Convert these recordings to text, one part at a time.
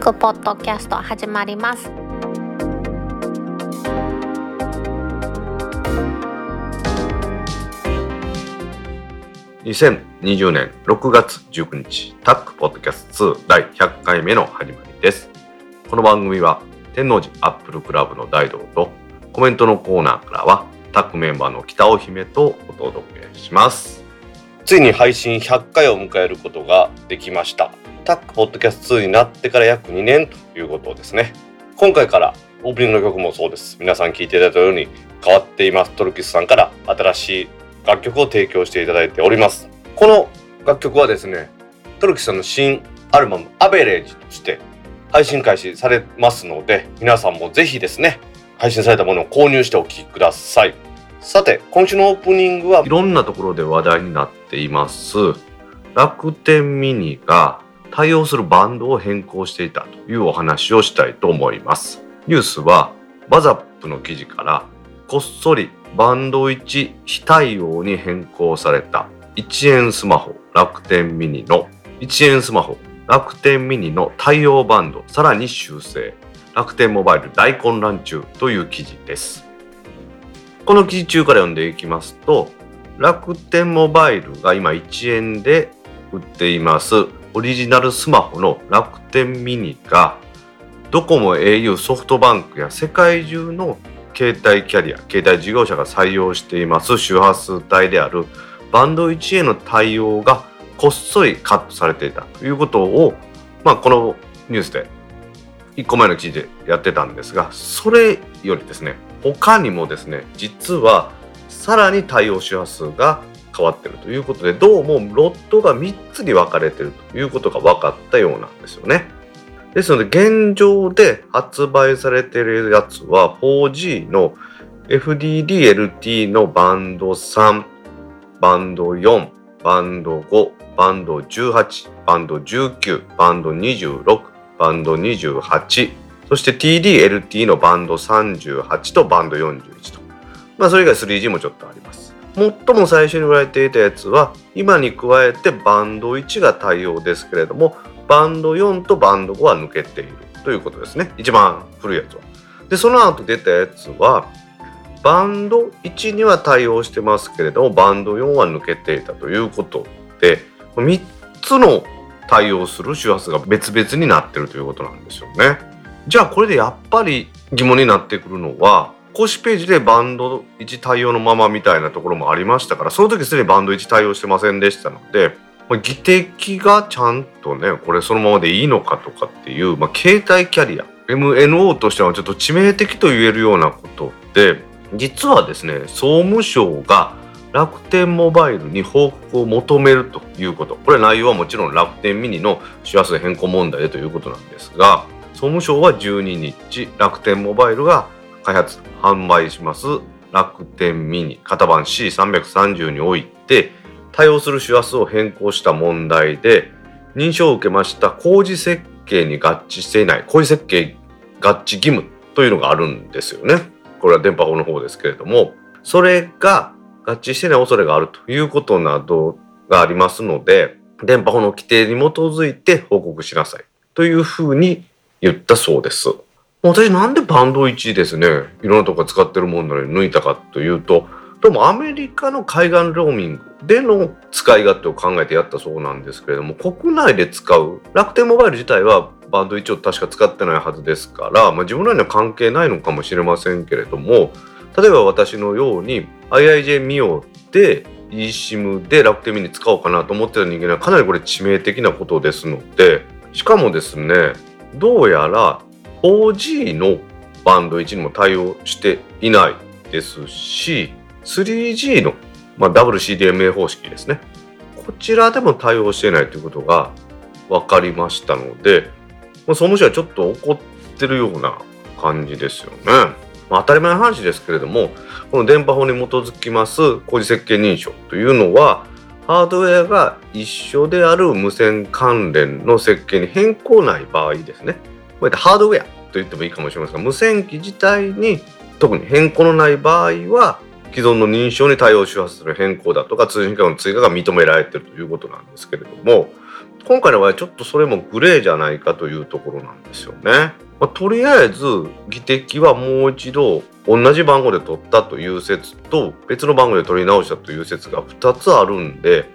クポッドキャスト始まります。2020年6月19日タックポッドキャスト2第100回目の始まりです。この番組は天王寺アップルクラブの大道とコメントのコーナーからはタックメンバーの北尾姫とお届けします。ついに配信100回を迎えることができました。タックポッドキャスト2になってから約2年ということですね。今回からオープニングの曲もそうです。皆さん聴いていただいたように変わっています。トルキスさんから新しい楽曲を提供していただいております。この楽曲はですねトルキスさんの新アルバム「アベレージ」として配信開始されますので皆さんもぜひですね配信されたものを購入してお聴きください。さて今週のオープニングはいろんなところで話題になっています。楽天ミニが対応するバンドを変更していたというお話をしたいと思います。ニュースはバザップの記事からこっそりバンド1非対応に変更された1円スマホ楽天ミニの1円スマホ楽天ミニの対応バンドさらに修正。楽天モバイル大混乱中という記事です。この記事中から読んでいきますと楽天モバイルが今1円で売っています。オリジナルスマホの楽天ミニがドコモ au ソフトバンクや世界中の携帯キャリア携帯事業者が採用しています。周波数帯であるバンド1への対応がこっそりカットされていたということを、まあ、このニュースで1個前の記事でやってたんですがそれよりですね他にもですね実はさらに対応周波数が変わってるということでどうもロットが3つに分かれてるということが分かったようなんですよね。ですので現状で発売されてるやつは 4G の FDD-LT のバンド3バンド4バンド5バンド18バンド19バンド26バンド28そして TD-LT のバンド38とバンド41とまあそれ以外 3G もちょっとあります最も最初に売られていたやつは今に加えてバンド1が対応ですけれどもバンド4とバンド5は抜けているということですね一番古いやつは。でその後出たやつはバンド1には対応してますけれどもバンド4は抜けていたということで3つの対応する周波数が別々になってるということなんですよね。じゃあこれでやっぱり疑問になってくるのは公式ページでバンド1対応のままみたいなところもありましたからその時すでにバンド1対応してませんでしたので技的がちゃんとねこれそのままでいいのかとかっていう、まあ、携帯キャリア MNO としてはちょっと致命的と言えるようなことで実はですね総務省が楽天モバイルに報告を求めるということ。これ内容はもちろん楽天ミニの周波数変更問題でということなんですが総務省は12日楽天モバイルが開発販売します楽天ミニ型番 C330 において対応する周波数を変更した問題で認証を受けました工事設計に合致していない工事設計合致義務というのがあるんですよね。これは電波法の方ですけれどもそれが合致してない恐れがあるということなどがありますので電波法の規定に基づいて報告しなさいというふうに言ったそうです。私なんでバンド1ですねいろんなとこ使ってるもんなのに抜いたかというとどうもアメリカの海岸ローミングでの使い勝手を考えてやったそうなんですけれども国内で使う楽天モバイル自体はバンド1を確か使ってないはずですから、まあ、自分らには関係ないのかもしれませんけれども例えば私のように IIJ ミオで eSIM で楽天ミニ使おうかなと思ってた人間はかなりこれ致命的なことですのでしかもですねどうやら 4G のバンド1にも対応していないですし 3G の、まあ、WCDMA 方式ですねこちらでも対応していないということが分かりましたのでまあ総務省はちょっと怒ってるような感じですよね。まあ、当たり前の話ですけれどもこの電波法に基づきます工事設計認証というのはハードウェアが一緒である無線関連の設計に変更ない場合ですねこうやってハードウェアと言ってもいいかもしれませんが無線機自体に特に変更のない場合は既存の認証に対応周波数の変更だとか通信機関の追加が認められてるということなんですけれども今回の場合ちょっとそれもグレーじゃないかというところなんですよね。まあ、とりあえず議的はもう一度同じ番号で取ったという説と別の番号で取り直したという説が2つあるんで、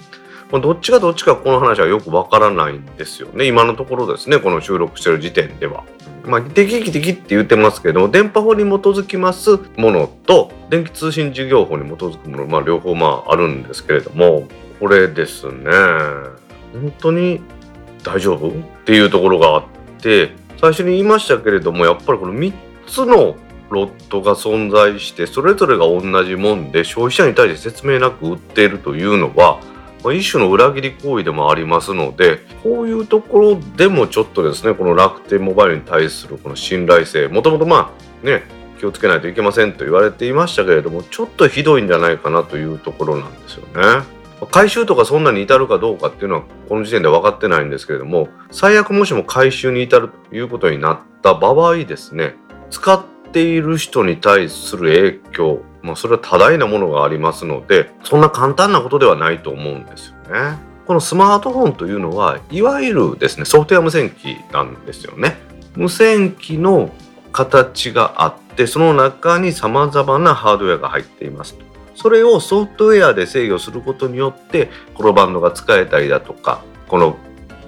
まあ、どっちがどっちかこの話はよくわからないんですよね。今のところですねこの収録してる時点では。まあ、議的議的って言ってますけども電波法に基づきますものと電気通信事業法に基づくもの、まあ、両方まああるんですけれどもこれですね。本当に大丈夫？っていうところがあって最初に言いましたけれどもやっぱりこの3つのロットが存在してそれぞれが同じもんで消費者に対して説明なく売っているというのは一種の裏切り行為でもありますのでこういうところでもちょっとですねこの楽天モバイルに対するこの信頼性もともとまあね気をつけないといけませんと言われていましたけれどもちょっとひどいんじゃないかなというところなんですよね。回収とかそんなに至るかどうかっていうのはこの時点で分かってないんですけれども最悪もしも回収に至るということになった場合ですね使っている人に対する影響、まあ、それは多大なものがありますのでそんな簡単なことではないと思うんですよね。このスマートフォンというのはいわゆるですねソフトウェア無線機なんですよね。無線機の形があってその中に様々なハードウェアが入っていますと。それをソフトウェアで制御することによってこのバンドが使えたりだとかこの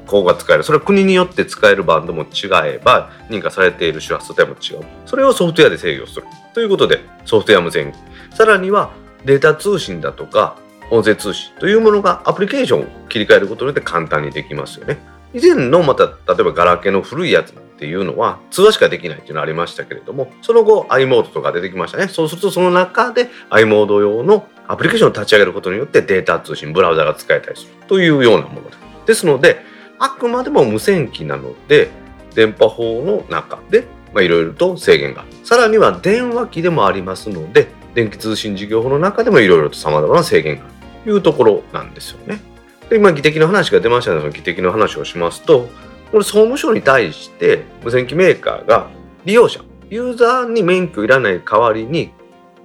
こうが使えるそれは国によって使えるバンドも違えば認可されている周波数帯も違う。それをソフトウェアで制御するということでソフトウェア無線。さらにはデータ通信だとか音声通信というものがアプリケーションを切り替えることによって簡単にできますよね。以前のまた例えばガラケーの古いやつっていうのは通話しかできないっていうのはありましたけれどもその後 i モードとか出てきましたね。そうするとその中で i モード用のアプリケーションを立ち上げることによってデータ通信ブラウザが使えたりするというようなものですですのであくまでも無線機なので電波法の中でいろいろと制限が。あるさらには電話機でもありますので電気通信事業法の中でもいろいろと様々な制限がある。というところなんですよね。で今、議的の話が出ましたので、その議的の話をしますと、これ総務省に対して無線機メーカーが利用者ユーザーに免許いらない代わりに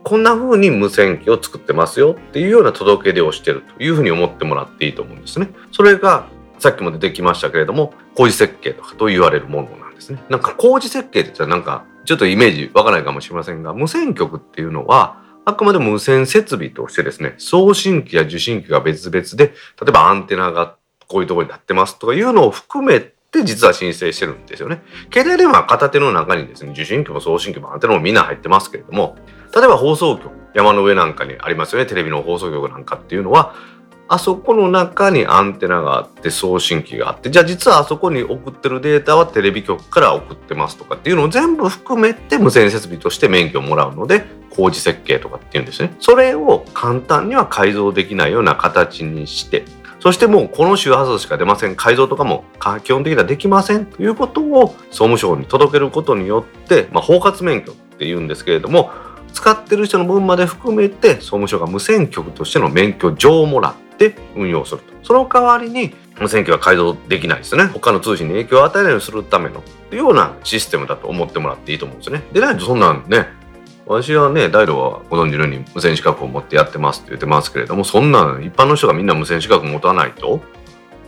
こんな風に無線機を作ってますよっていうような届け出をしてるというふうに思ってもらっていいと思うんですね。それがさっきも出てきましたけれども工事設計とかと言われるものなんですね。なんか工事設計って言ったらなんかちょっとイメージわからないかもしれませんが無線局っていうのはあくまでも無線設備としてですね送信機や受信機が別々で例えばアンテナがこういうところになってますとかいうのを含めって実は申請してるんですよね。携帯電話片手の中にですね、受信機も送信機もアンテナもみんな入ってますけれども、例えば放送局、山の上なんかにありますよね、テレビの放送局なんかっていうのは、あそこの中にアンテナがあって送信機があってじゃあ実はあそこに送ってるデータはテレビ局から送ってますとかっていうのを全部含めて無線設備として免許をもらうので工事設計とかっていうんですねそれを簡単には改造できないような形にしてそしてもうこの周波数しか出ません改造とかも基本的にはできませんということを総務省に届けることによって、まあ、包括免許っていうんですけれども使ってる人の分まで含めて総務省が無線局としての免許状をもらって運用すると。その代わりに無線機は改造できないですね。他の通信に影響を与えないようにするためのようなシステムだと思ってもらっていいと思うんですね。でないとそんなんね私はね、大路はご存知のように無線資格を持ってやってますって言ってますけれども、そんな一般の人がみんな無線資格持たないと、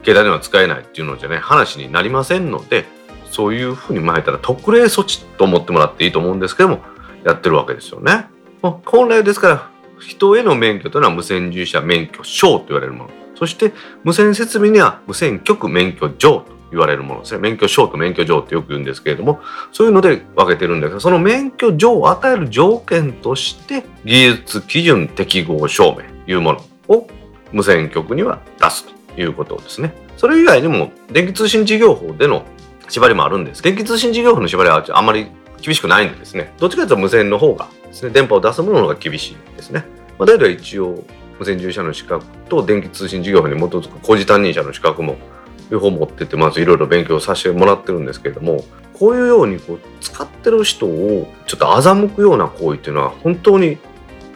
携帯電話使えないっていうのじゃね、話になりませんので、そういうふうに前ったら特例措置と思ってもらっていいと思うんですけども、やってるわけですよね。まあ本来ですから、人への免許というのは無線従事者免許証と言われるもの。そして無線設備には無線局免許状と言われるものですね。免許証と免許状ってよく言うんですけれども、そういうので分けてるんですが、その免許状を与える条件として、技術基準適合証明というものを無線局には出すということですね。それ以外にも、電気通信事業法での縛りもあるんです。電気通信事業法の縛りはあんまり厳しくないんですね、どっちかというと無線の方がですね、電波を出すもののが厳しいですね。まあ、大体一応、無線従事者の資格と電気通信事業法に基づく工事担任者の資格も両方持っててまずいろいろ勉強させてもらってるんですけれどもこういうようにこう使ってる人をちょっと欺くような行為っていうのは本当に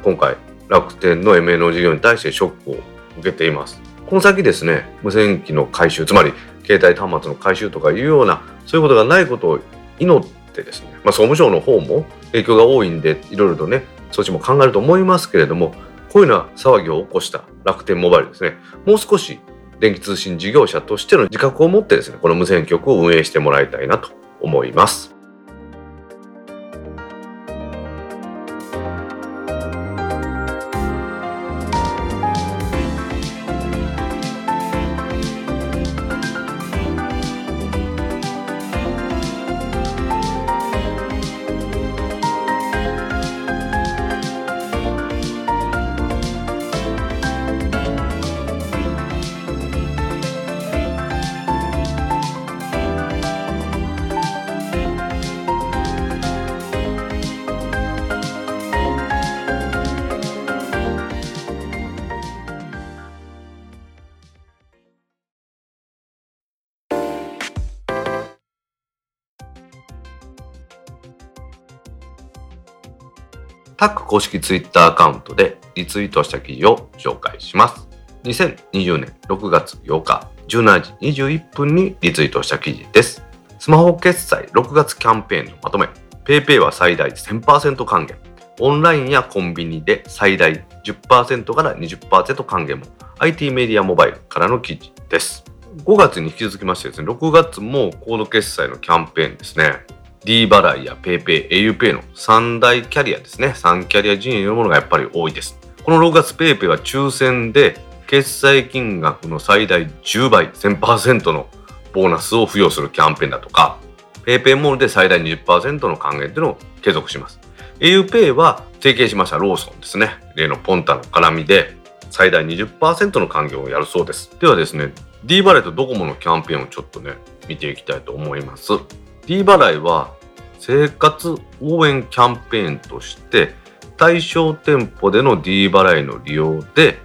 今回楽天の MNO 事業に対してショックを受けています。この先ですね無線機の回収つまり携帯端末の回収とかいうようなそういうことがないことを祈ってですね、まあ、総務省の方も影響が多いんでいろいろとね措置も考えると思いますけれどもこういうような騒ぎを起こした楽天モバイルですねもう少し電気通信事業者としての自覚を持ってですね、この無線局を運営してもらいたいなと思います。タック公式ツイッターアカウントでリツイートした記事を紹介します。2020年6月8日17時21分にリツイートした記事です。スマホ決済6月キャンペーンのまとめ。PayPay は最大1000%還元。オンラインやコンビニで最大10%から20%還元も IT メディアモバイルからの記事です。5月に引き続きましてですね、6月もコード決済のキャンペーンですね。D 払いや PayPay、auPay の3大キャリアですね。3キャリア陣営のものがやっぱり多いです。この6月 PayPay は抽選で決済金額の最大10倍、1000%のボーナスを付与するキャンペーンだとか、PayPay モールで最大20%の還元というのを継続します。auPay は提携しましたローソンですね。例のポンタの絡みで最大20%の還元をやるそうです。ではですね、D バレットドコモのキャンペーンをちょっとね、見ていきたいと思います。D 払いは生活応援キャンペーンとして対象店舗での D 払いの利用で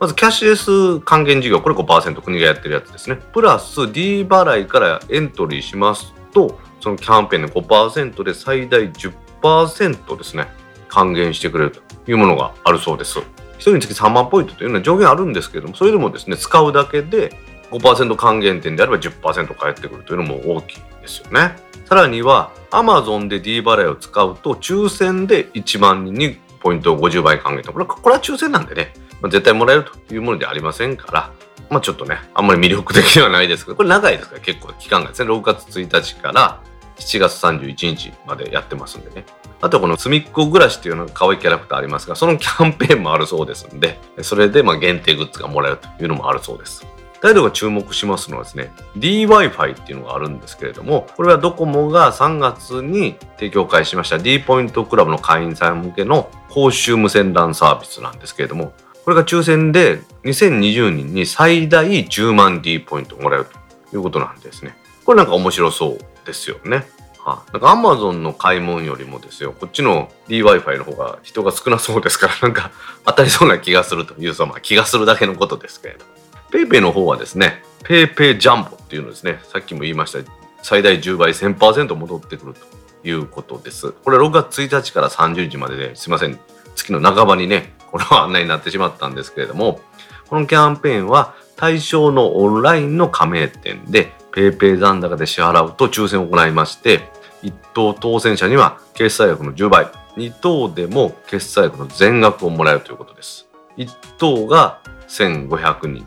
まずキャッシュレス還元事業これ5%国がやってるやつですね。プラス D 払いからエントリーしますとそのキャンペーンで5%で最大10%ですね還元してくれるというものがあるそうです。1人につき3万ポイントというのは上限あるんですけどもそれでもですね使うだけで5%還元点であれば10%返ってくるというのも大きいですよね。さらには Amazon で D 払いを使うと抽選で1万人にポイントを50倍還元と。これこれは抽選なんでね、まあ、絶対もらえるというものではありませんから。まあちょっとねあんまり魅力的ではないですけどこれ長いですから結構期間がですね。6月1日から7月31日までやってますんでね。あとこのすみっこ暮らしっていうのが可愛いキャラクターありますがそのキャンペーンもあるそうですんでそれでま限定グッズがもらえるというのもあるそうです。大度が注目しますのはですね、DWi-Fi っていうのがあるんですけれども、これはドコモが3月に提供開始しました D ポイントクラブの会員さん向けの公衆無線 LAN サービスなんですけれども、これが抽選で2020人に最大10万 D ポイントもらえるということなんですね。これなんか面白そうですよね。はあ、なんか Amazon の買い物よりもですよ、こっちの DWi-Fi の方が人が少なそうですから、なんか当たりそうな気がするという、そのまあ気がするだけのことですけれども。PayPay の方はですね、PayPay ジャンボっていうのですね、さっきも言いました、最大10倍1000%戻ってくるということです。これ6月1日から30日までで、すいません、月の半ばにね、この案内になってしまったんですけれども、このキャンペーンは対象のオンラインの加盟店で PayPay 残高で支払うと抽選を行いまして、1等当選者には決済額の10倍、2等でも決済額の全額をもらえるということです。1等が1500人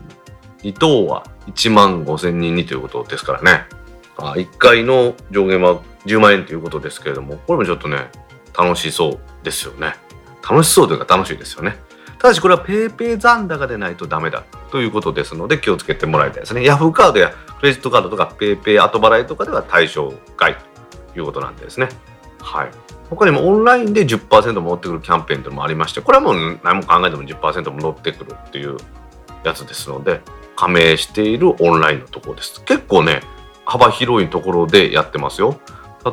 2等は1万5000人にということですからね。あ1回の上限は10万円ということですけれども、これもちょっとね、楽しそうですよね。楽しそうというか楽しいですよね。ただしこれは PayPay 残高でないとダメだということですので気をつけてもらいたいですね。Yahoo カードやクレジットカードとか PayPay 後払いとかでは対象外ということなんですね。はい。他にもオンラインで10%戻ってくるキャンペーンというのもありまして、これはもう何も考えても10%戻ってくるっていうやつですので、加盟しているオンラインのところです。結構ね、幅広いところでやってますよ。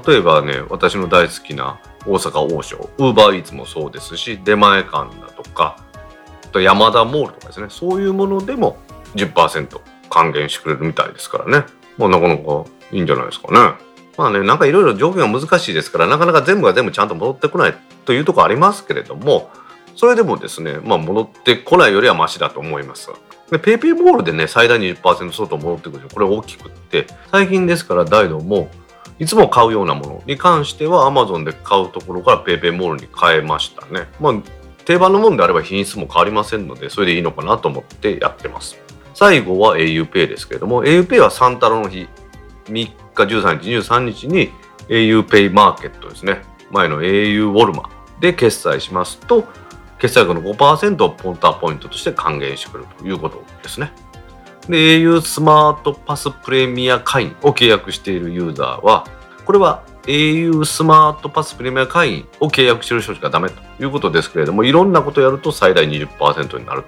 例えばね、私の大好きな大阪王将、ウーバーイーツもそうですし、出前館だとか、あと山田モールとかですね、そういうものでも10%還元してくれるみたいですからね。まあなかなかいいんじゃないですかね。まあね、なんかいろいろ条件が難しいですから、なかなか全部が全部ちゃんと戻ってこないというところありますけれども、それでもですね、まあ戻ってこないよりはマシだと思います。で、ペイペイボールでね、最大20%相当戻ってくるこれ大きくって、最近ですから大ドも、いつも買うようなものに関しては Amazon で買うところから PayPay モールに変えましたね。まあ、定番のものであれば品質も変わりませんので、それでいいのかなと思ってやってます。最後は auPay ですけれども auPay はサンタロの日3日13日23日に auPay マーケットですね前の au ウォルマで決済しますと決済額の5%をポンターポイントとして還元してくれるということですね。で au スマートパスプレミア会員を契約しているユーザーはこれは au スマートパスプレミア会員を契約している人しかダメということですけれどもいろんなことをやると最大20%になる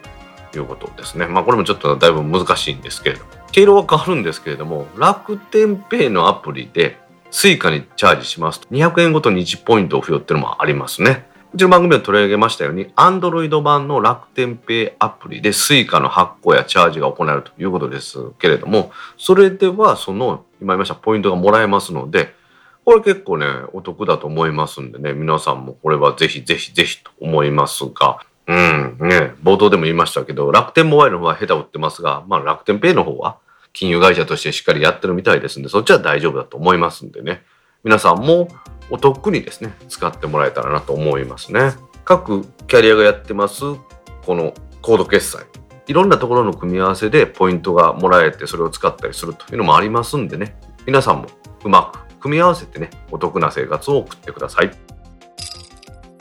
ということですね。まあこれもちょっとだいぶ難しいんですけれども。経路は変わるんですけれども楽天ペイのアプリで Suica にチャージしますと200円ごとに1ポイントを付与っていうのもありますね。うちの番組で取り上げましたように、Android 版の楽天ペイアプリで Suica の発行やチャージが行えるということですけれども、それではその、今言いましたポイントがもらえますので、これ結構ね、お得だと思いますんでね、皆さんもこれはぜひぜひぜひと思いますが、うん、ね、冒頭でも言いましたけど、楽天モバイルの方は下手を打ってますが、まあ楽天ペイの方は金融会社としてしっかりやってるみたいですんで、そっちは大丈夫だと思いますんでね、皆さんもお得にですね、使ってもらえたらなと思いますね。各キャリアがやってますこのコード決済。いろんなところの組み合わせでポイントがもらえてそれを使ったりするというのもありますんでね。皆さんもうまく組み合わせてねお得な生活を送ってください。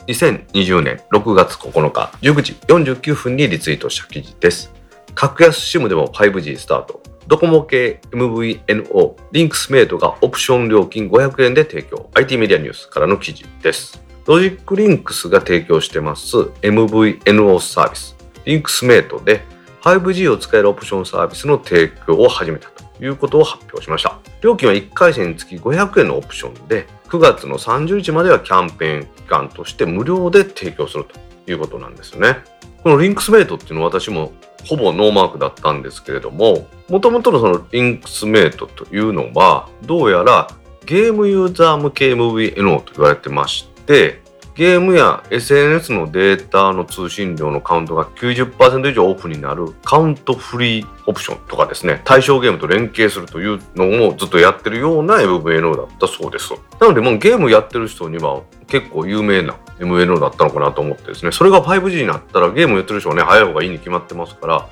2020年6月9日19時49分にリツイートした記事です。格安 SIM でも 5G スタート。ドコモ系 MVNO リンクスメイトがオプション料金500円で提供 IT メディアニュースからの記事ですロジックリンクスが提供してます MVNO サービス、リンクスメイトで 5G を使えるオプションサービスの提供を始めたということを発表しました。料金は1回線につき500円のオプションで、9月の30日まではキャンペーン期間として無料で提供するということなんですよね。このリンクスメイトっていうのは私もほぼノーマークだったんですけれども、もともとのそのリンクスメイトというのは、どうやらゲームユーザー向け MVNO と言われてまして、ゲームや SNS のデータの通信量のカウントが90%以上オープンになるカウントフリーオプションとかですね対象ゲームと連携するというのもずっとやってるような MVNO だったそうです。なのでもうゲームやってる人には結構有名な MNO だったのかなと思ってですねそれが 5G になったらゲームやってる人はね早い方がいいに決まってますから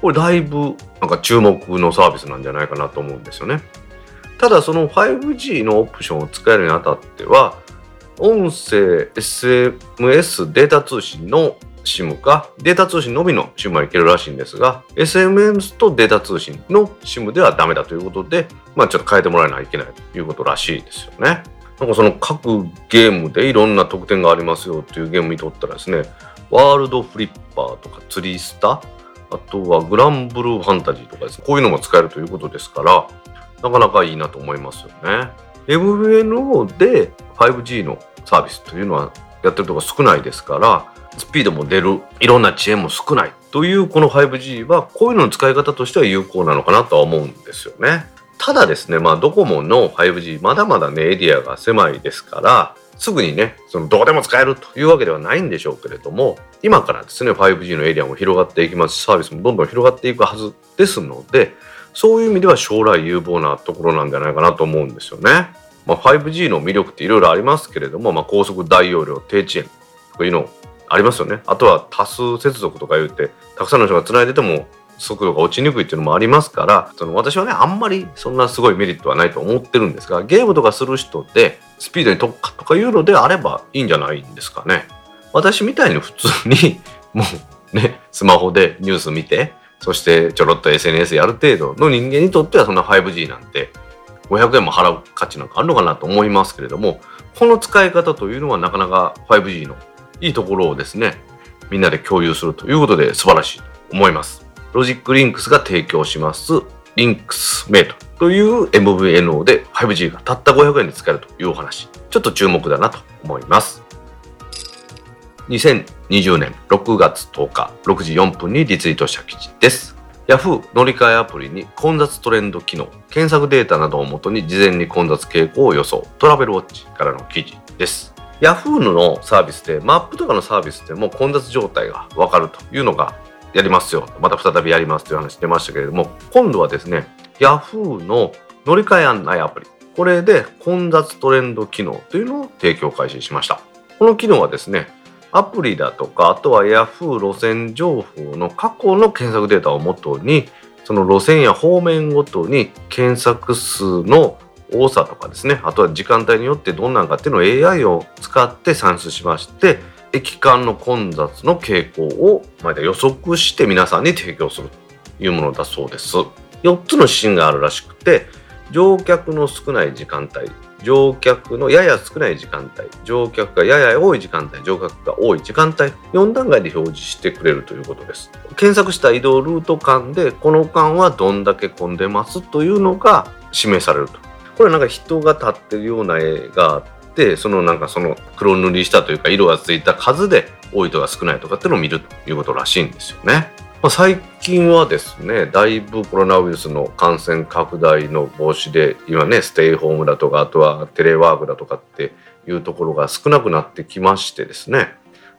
これだいぶなんか注目のサービスなんじゃないかなと思うんですよね。ただその 5G のオプションを使えるにあたっては音声 SMS データ通信の SIM かデータ通信のみの SIM はいけるらしいんですが SMS とデータ通信の SIM ではダメだということでまあちょっと変えてもらえないといけないということらしいですよね。なんかその各ゲームでいろんな特典がありますよっていうゲーム見とったらですねワールドフリッパーとかツリースタあとはグランブルーファンタジーとかですねこういうのも使えるということですからなかなかいいなと思いますよね。MVNO で 5G のサービスというのはやってるとこ少ないですからスピードも出るいろんな遅延も少ないというこの 5G はこういうのの使い方としては有効なのかなとは思うんですよね。ただですね、まあ、ドコモの 5G まだまだねエリアが狭いですからすぐにねそのどこでも使えるというわけではないんでしょうけれども今からですね 5G のエリアも広がっていきますサービスもどんどん広がっていくはずですのでそういう意味では将来有望なところなんじゃないかなと思うんですよね。まあ、5G の魅力っていろいろありますけれども、まあ、高速大容量低遅延というのありますよね。あとは多数接続とか言ってたくさんの人がつないでても速度が落ちにくいっていうのもありますからその私はねあんまりそんなすごいメリットはないと思ってるんですがゲームとかする人でスピードに特化とかいうのであればいいんじゃないんですかね。私みたいに普通にもうねスマホでニュース見てそしてちょろっと SNS やる程度の人間にとってはそんな 5G なんて500円も払う価値なんかあるのかなと思いますけれどもこの使い方というのはなかなか 5G のいいところをですねみんなで共有するということで素晴らしいと思います。ロジックリンクスが提供します。リンクスメイトという MVNO で 5G がたった500円で使えるというお話。ちょっと注目だなと思います。2020年6月10日6時4分にリツイートした記事です。Yahoo 乗り換えアプリに混雑トレンド機能、検索データなどをもとに事前に混雑傾向を予想、トラベルウォッチからの記事です。Yahoo のサービスで、マップとかのサービスでも混雑状態がわかるというのがやりますよ。また再びやりますという話出ましたけれども、今度はですね、Yahoo の乗り換え案内アプリ、これで混雑トレンド機能というのを提供開始しました。この機能はですね、アプリだとかあとは Yahoo 路線情報の過去の検索データをもとにその路線や方面ごとに検索数の多さとかですねあとは時間帯によってどんなのかっていうのを AI を使って算出しまして駅間の混雑の傾向を、まあ、予測して皆さんに提供するというものだそうです。4つの指針があるらしくて乗客の少ない時間帯乗客のやや少ない時間帯乗客がやや多い時間帯乗客が多い時間帯4段階で表示してくれるということです。検索した移動ルート間でこの間はどんだけ混んでますというのが示されると。これなんか人が立ってるような絵があってそのなんかその黒塗りしたというか色がついた数で多いとか少ないとかっていうのを見るということらしいんですよね。まあ、最近はですねだいぶコロナウイルスの感染拡大の防止で今ねステイホームだとかあとはテレワークだとかっていうところが少なくなってきましてですね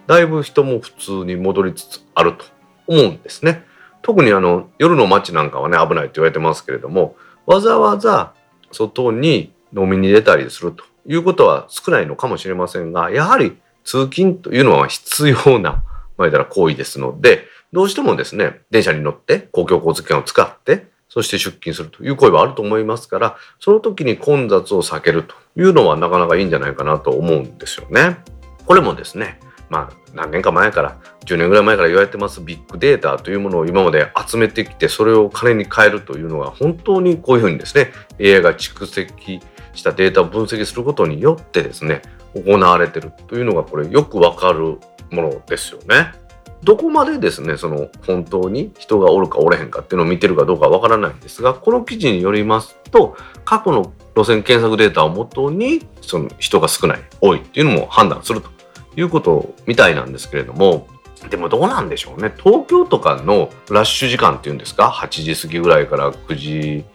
だいぶ人も普通に戻りつつあると思うんですね。特にあの夜の街なんかはね危ないと言われてますけれどもわざわざ外に飲みに出たりするということは少ないのかもしれませんがやはり通勤というのは必要な、まあ、行為ですのでどうしてもですね、電車に乗って公共交通機関を使って、そして出勤するという声はあると思いますから、その時に混雑を避けるというのはなかなかいいんじゃないかなと思うんですよね。これもですね、まあ何年か前から、10年ぐらい前から言われてますビッグデータというものを今まで集めてきて、それを金に変えるというのは本当にこういうふうにですね、AI が蓄積したデータを分析することによってですね、行われてるというのがこれよくわかるものですよね。どこまでですねその本当に人がおるかおれへんかっていうのを見てるかどうかわからないんですがこの記事によりますと過去の路線検索データをもとにその人が少ない多いっていうのも判断するということみたいなんですけれどもでもどうなんでしょうね。東京とかのラッシュ時間っていうんですか？8時過ぎぐらいから9時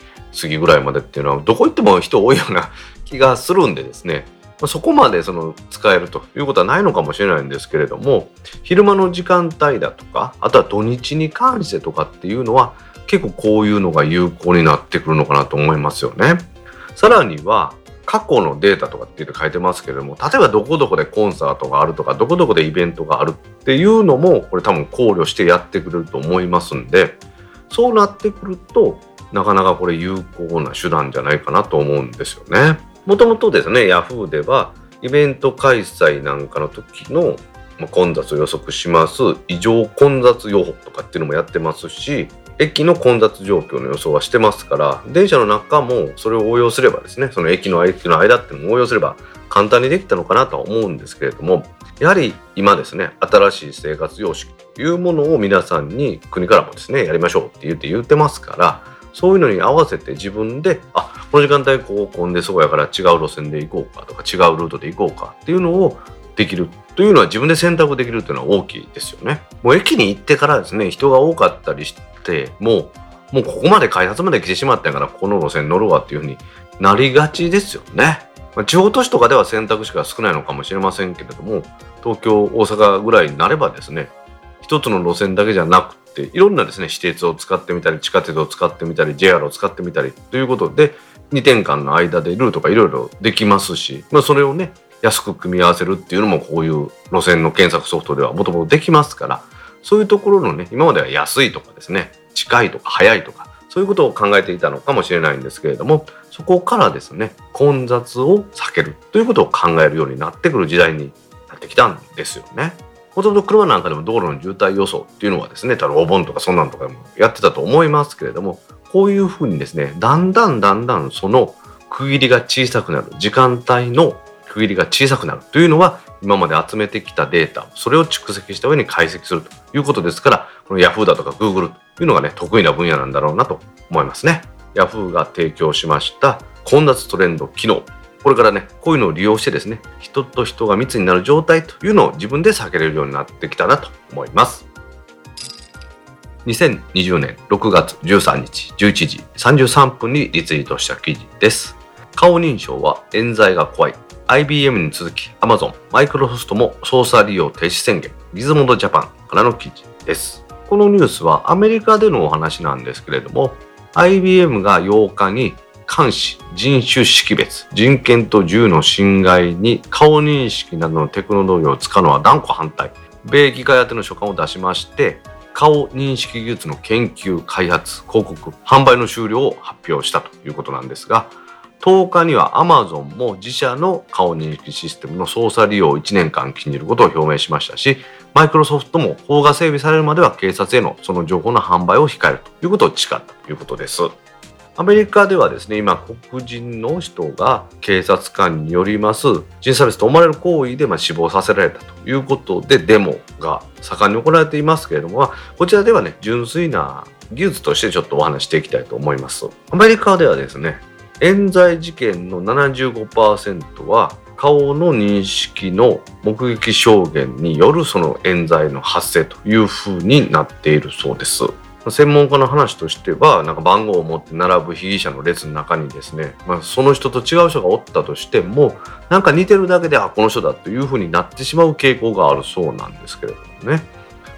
過ぎぐらいまでっていうのはどこ行っても人多いような気がするんでですねまそこまでその使えるということはないのかもしれないんですけれども昼間の時間帯だとかあとは土日に関してとかっていうのは結構こういうのが有効になってくるのかなと思いますよね。さらには過去のデータとかって言って書いてますけれども例えばどこどこでコンサートがあるとかどこどこでイベントがあるっていうのもこれ多分考慮してやってくれると思いますんでそうなってくるとなかなかこれ有効な手段じゃないかなと思うんですよね。もともとですね、ヤフーでは、イベント開催なんかの時の混雑を予測します異常混雑予報とかっていうのもやってますし駅の混雑状況の予想はしてますから電車の中もそれを応用すればですねその駅の駅の間っていうのを応用すれば簡単にできたのかなとは思うんですけれどもやはり今ですね新しい生活様式というものを皆さんに国からもですねやりましょうって言って言ってますからそういうのに合わせて自分であこの時間帯こう混んでそうやから違う路線で行こうかとか違うルートで行こうかっていうのをできるというのは自分で選択できるというのは大きいですよね。もう駅に行ってからですね人が多かったりしてももうここまで開発まで来てしまったからこの路線乗るわっていうふうになりがちですよね。まあ、地方都市とかでは選択肢が少ないのかもしれませんけれども東京大阪ぐらいになればですね一つの路線だけじゃなくていろんなですね私鉄を使ってみたり地下鉄を使ってみたり JR を使ってみたりということで2点間の間でルートがいろいろできますし、まあ、それをね安く組み合わせるっていうのもこういう路線の検索ソフトではもともとできますからそういうところのね今までは安いとかですね近いとか早いとかそういうことを考えていたのかもしれないんですけれどもそこからですね混雑を避けるということを考えるようになってくる時代になってきたんですよね。もともと車なんかでも道路の渋滞予想っていうのはですね、多分お盆とかそんなんとかもやってたと思いますけれども、こういうふうにですね、だんだんだんだんその区切りが小さくなる、時間帯の区切りが小さくなるというのは、今まで集めてきたデータ、それを蓄積した上に解析するということですから、この Yahoo だとか Google というのがね、得意な分野なんだろうなと思いますね。Yahoo が提供しました混雑トレンド機能。これからね、こういうのを利用してですね、人と人が密になる状態というのを自分で避けれるようになってきたなと思います。2020年6月13日11時33分にリツイートした記事です。顔認証は冤罪が怖い。IBM に続き Amazon、マイクロソフトも操作利用停止宣言。ギズモンドジャパンからの記事です。このニュースはアメリカでのお話なんですけれども、IBM が8日に監視、人種識別、人権と銃の侵害に顔認識などのテクノロジーを使うのは断固反対。米議会宛ての書簡を出しまして、顔認識技術の研究開発広告販売の終了を発表したということなんですが10日には Amazon も自社の顔認識システムの操作利用を1年間禁じることを表明しましたしマイクロソフトも法が整備されるまでは警察へのその情報の販売を控えるということを誓ったということです。アメリカではですね、今、黒人の人が警察官によります人差別と思われる行為でま死亡させられたということで、デモが盛んに行われていますけれども、こちらではね、純粋な技術としてちょっとお話していきたいと思います。アメリカではですね、冤罪事件の75%は顔の認識の目撃証言によるその冤罪の発生というふうになっているそうです。専門家の話としてはなんか番号を持って並ぶ被疑者の列の中にですね、まあ、その人と違う人がおったとしてもなんか似てるだけであこの人だというふうになってしまう傾向があるそうなんですけれどもね。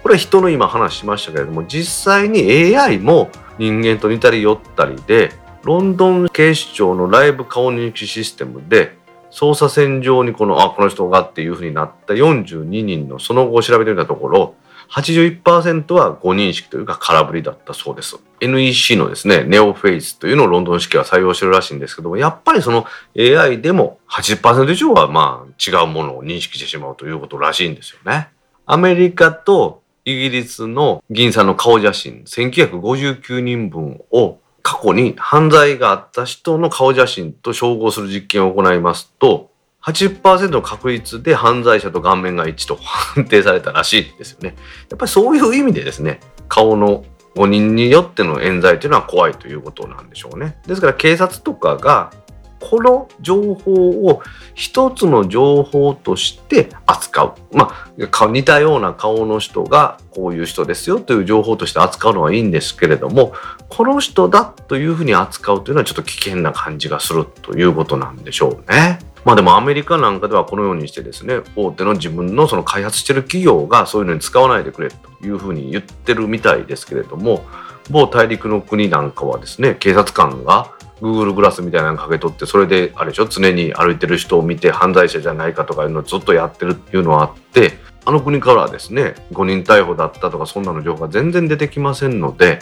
これは人の今話しましたけれども実際に AI も人間と似たり寄ったりでロンドン警視庁のライブ顔認識システムで捜査線上にこのあこの人がっていうふうになった42人のその後を調べてみたところ81%は誤認識というか空振りだったそうです。NEC のですね、ネオフェイスというのをロンドン式は採用してるらしいんですけども、やっぱりその AI でも80%以上はまあ違うものを認識してしまうということらしいんですよね。アメリカとイギリスの議員さんの顔写真1959人分を過去に犯罪があった人の顔写真と照合する実験を行いますと80%の確率で犯罪者と顔面が一致と判定されたらしいですよね。やっぱりそういう意味でですね、顔の誤認によっての冤罪というのは怖いということなんでしょうね。ですから警察とかがこの情報を一つの情報として扱う。まあ、似たような顔の人がこういう人ですよという情報として扱うのはいいんですけれども、この人だというふうに扱うというのはちょっと危険な感じがするということなんでしょうね。まあでもアメリカなんかではこのようにしてですね、大手の自分のその開発してる企業がそういうのに使わないでくれというふうに言ってるみたいですけれども、某大陸の国なんかはですね、警察官が Google グラスみたいなのかけとってそれであれでしょ常に歩いてる人を見て犯罪者じゃないかとかいうのをずっとやってるっていうのはあってあの国からはですね5人逮捕だったとかそんなの情報が全然出てきませんので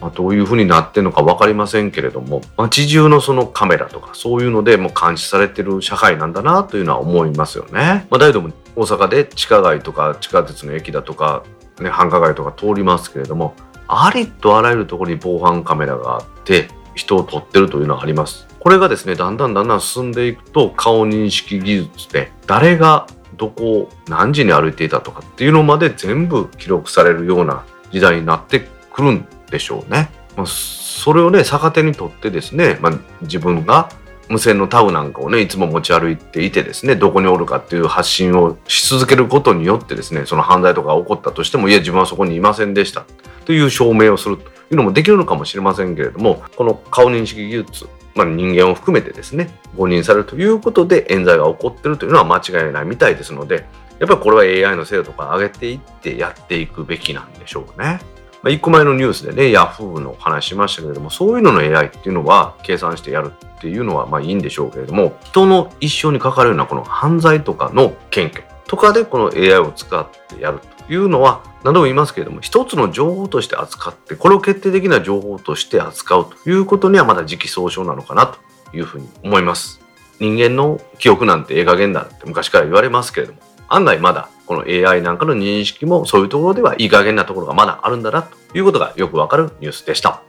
まあ、どういうふうになってるのか分かりませんけれども街中のそのカメラとかそういうのでもう監視されてる社会なんだなというのは思いますよね。まあ、だけども大阪で地下街とか地下鉄の駅だとか、ね、繁華街とか通りますけれどもありとあらゆるところに防犯カメラがあって人を撮ってるというのはあります。これがですねだんだんだんだん進んでいくと顔認識技術で誰がどこを何時に歩いていたとかっていうのまで全部記録されるような時代になってくるんでしょうね。まあ、それをね逆手にとってですね、まあ、自分が無線のタウなんかをねいつも持ち歩いていてですねどこにおるかっていう発信をし続けることによってですねその犯罪とかが起こったとしてもいや自分はそこにいませんでしたという証明をするというのもできるのかもしれませんけれどもこの顔認識技術まあ、人間を含めてですね誤認されるということで冤罪が起こってるというのは間違いないみたいですのでやっぱりこれは AI の精度とか上げていってやっていくべきなんでしょうね。まあ、1個前のニュースでね、Yahoo の話しましたけれども、そういうのの AI っていうのは計算してやるっていうのはまあいいんでしょうけれども、人の一生にかかるようなこの犯罪とかの検挙とかでこの AI を使ってやるというのは、何度も言いますけれども、一つの情報として扱って、これを決定的な情報として扱うということにはまだ時期尚早なのかなというふうに思います。人間の記憶なんて映画現だって昔から言われますけれども、案外まだこの AI なんかの認識もそういうところではいい加減なところがまだあるんだなということがよくわかるニュースでした。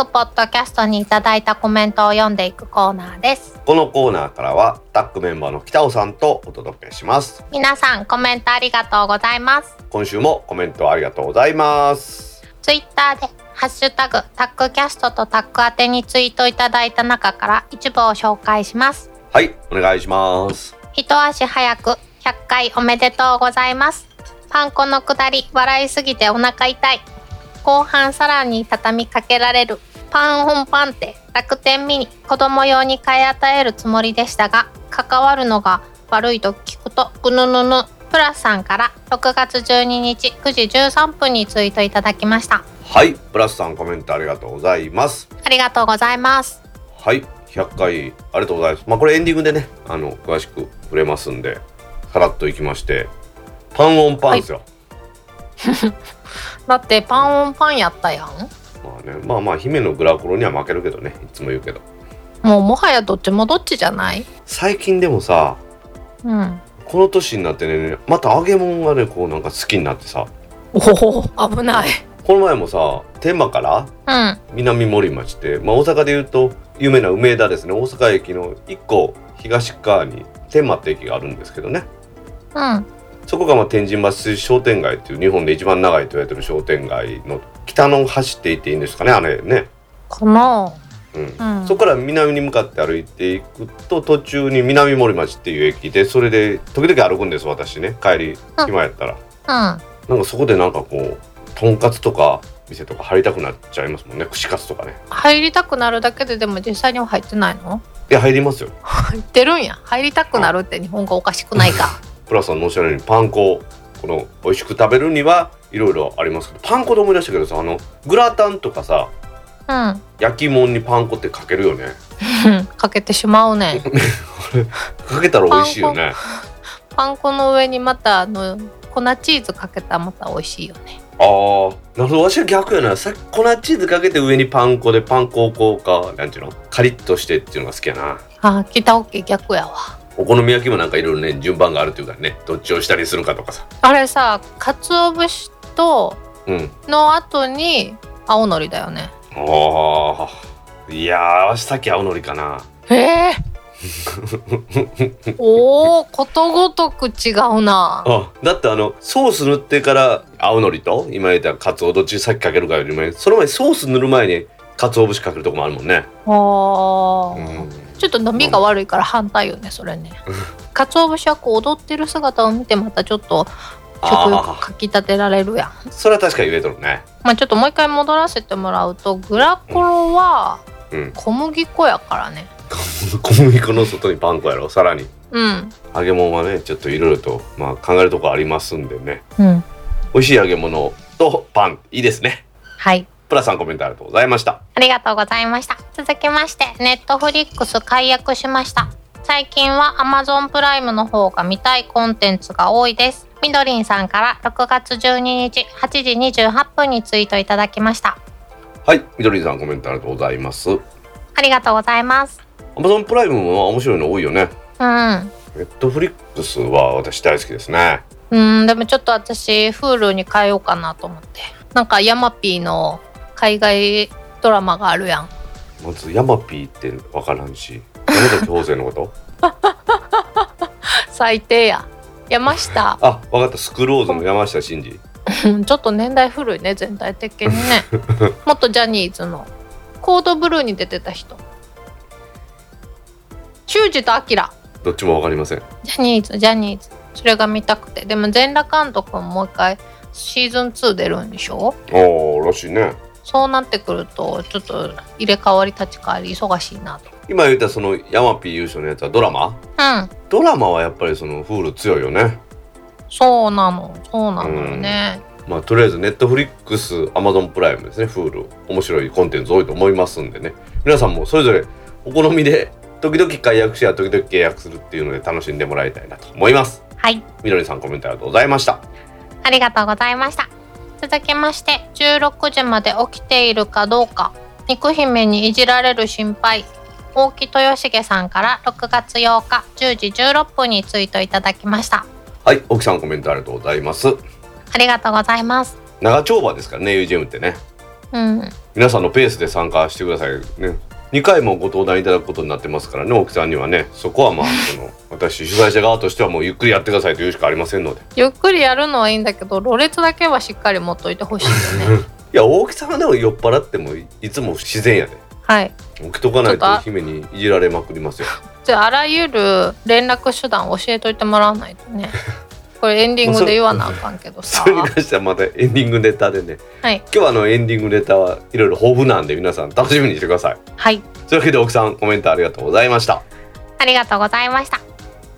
各ポッドキャストにいただいたコメントを読んでいくコーナーです。このコーナーからはタッグメンバーの北尾さんとお届けします。皆さんコメントありがとうございます。今週もコメントありがとうございます。ツイッターでハッシュタグタッグキャストとタッグ宛てにツイートいただいた中から一部を紹介します。はいお願いします。一足早く100回おめでとうございます。パン粉のくだり笑いすぎてお腹痛い。後半さらに畳みかけられるパン本パンって楽天ミニ子供用に買い与えるつもりでしたが関わるのが悪いと聞くとぐぬぬぬプラスさんから6月12日9時13分にツイートいただきました。はいプラスさんコメントありがとうございます。ありがとうございます。はい100回ありがとうございます。まあこれエンディングでねあの詳しく触れますんでさらっといきましてパンオンパンですよ、だってパンオンパンやったやんまあねまあまあ姫のグラコロには負けるけどねいつも言うけど。もうもはやどっちもどっちじゃない？最近でもさうん。この年になってねまた揚げ物がねこうなんか好きになってさ。おお危ない。この前もさ天満からうん。南森町って、まあ、大阪でいうと有名な梅田ですね。大阪駅の1個東側に天満って駅があるんですけどね。うん。そこがまあ天神橋商店街っていう日本で一番長いと言われてる商店街の北の端って言っていいんですかね？あれね、かな。うん。うん。そこから南に向かって歩いていくと途中に南森町っていう駅でそれで時々歩くんです私ね。帰り暇やったら、うん。なんかそこでなんかこうとんかつとか店とか入りたくなっちゃいますもんね。串カツとかね。入りたくなるだけででも実際には入ってないの？いや入りますよ。入ってるんや。入りたくなるって日本語おかしくないか。プラスさんのおっしゃるようにパン粉この美味しく食べるにはいろいろありますけどパン粉で思い出したけどさあのグラタンとかさうん。焼き物にパン粉ってかけるよね。かけてしまうね。かけたら美味しいよね。パン粉 の上にまたあの粉チーズかけたらまた美味しいよね。あーなるほど。わしは逆やな。さ粉チーズかけて上にパン粉でパン粉をこうかなんていうの？カリッとしてっていうのが好きやな。あ北オッ逆やわ。お好み焼きもなんかいろいろね順番があるっていうからねどっちをしたりするかとかさ。あれさ鰹節とうん。の後に青のりだよね。ああいやさっき青のりかな。ええ おおことごとく違うな。あだってあのソース塗ってから青のりと今言ったカツオどっちさっきかけるかよりもその前にソース塗る前に鰹節かけるとこもあるもんね。あー。うん。ちょっと伸びが悪いから反対よねそれね。鰹節はこう踊ってる姿を見てまたちょっと食欲かきたてられるやん。それは確かに言えとるね。まあちょっともう一回戻らせてもらうとグラコロはうん。小麦粉やからね。小麦粉の外にパン粉やろ？さらに。うん。揚げ物はねちょっといろいろと、まあ、考えるとこありますんでね。うん。美味しい揚げ物とパンいいですね。はい。プラさんコメントありがとうございました。ありがとうございました。続きましてネットフリックス解約しました最近は Amazon プライムの方が見たいコンテンツが多いです。みどりんさんから6月12日8時28分にツイートいただきました。はいみどりさんコメントありがとうございます。ありがとうございます。Amazon プライムも面白いの多いよね。うん。ネットフリックスは私大好きですね。うんでもちょっと私 Hulu に変えようかなと思って。なんかヤマピーの海外ドラマがあるやん。まずヤマピーってわからんし山崎邦生のこと？最低や。山下。あわかった。スクローズの山下真司。うんちょっと年代古いね全体的にね。もっとジャニーズの。コードブルーに出てた人。修二とアキラ。どっちもわかりません。ジャニーズジャニーズ。それが見たくて。でも全裸監督ももう一回シーズン2出るんでしょ？おーらしいね。そうなってくるとちょっと入れ替わり立ち替わり忙しいなと今言ったそのヤマピー優勝のやつはドラマ？うん。ドラマはやっぱりその Hulu 強いよね。そうなの。そうなのよね、まあとりあえずネットフリックスアマゾンプライムですね。 Hulu 面白いコンテンツ多いと思いますんでね。皆さんもそれぞれお好みで時々解約しや時々契約するっていうので楽しんでもらいたいなと思います。はい。みどりさんコメントありがとうございましたありがとうございました。続きまして、16時まで起きているかどうか、肉姫にいじられる心配、大木豊重さんから6月8日10時16分にツイートいただきました。はい奥さんコメントありがとうございます。ありがとうございます。長丁場ですからね UGM ってね。うん。皆さんのペースで参加してくださいね。2回もご登壇いただくことになってますからね奥さんにはね。そこはまあ その私主催者側としてはもうゆっくりやってくださいというしかありませんので。ゆっくりやるのはいいんだけどろれつだけはしっかり持っといてほしいよね。いや大木さんはでも酔っ払ってもいいつも自然やではい。起きとかないと姫にいじられまくりますよ。じゃああらゆる連絡手段教えといてもらわないとね。これエンディングで言わなあかんけどさ。それに関してはまたエンディングネタでね。はい。今日はあのエンディングネタはいろいろ豊富なんで皆さん楽しみにしてください。はい。というわけで奥さんコメントありがとうございました。ありがとうございました。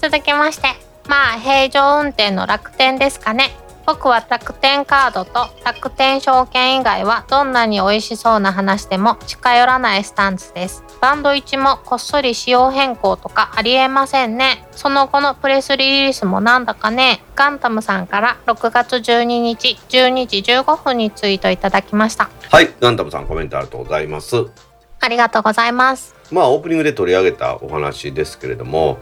続きましてまあ平常運転の楽天ですかね僕は楽天カードと楽天証券以外はどんなに美味しそうな話でも近寄らないスタンスです。バンド1もこっそり仕様変更とかありえませんね。その後のプレスリリースもなんだかね。ガンタムさんから6月12日12時15分にツイートいただきました。はいガンタムさんコメントありがとうございます。ありがとうございます。まあオープニングで取り上げたお話ですけれども、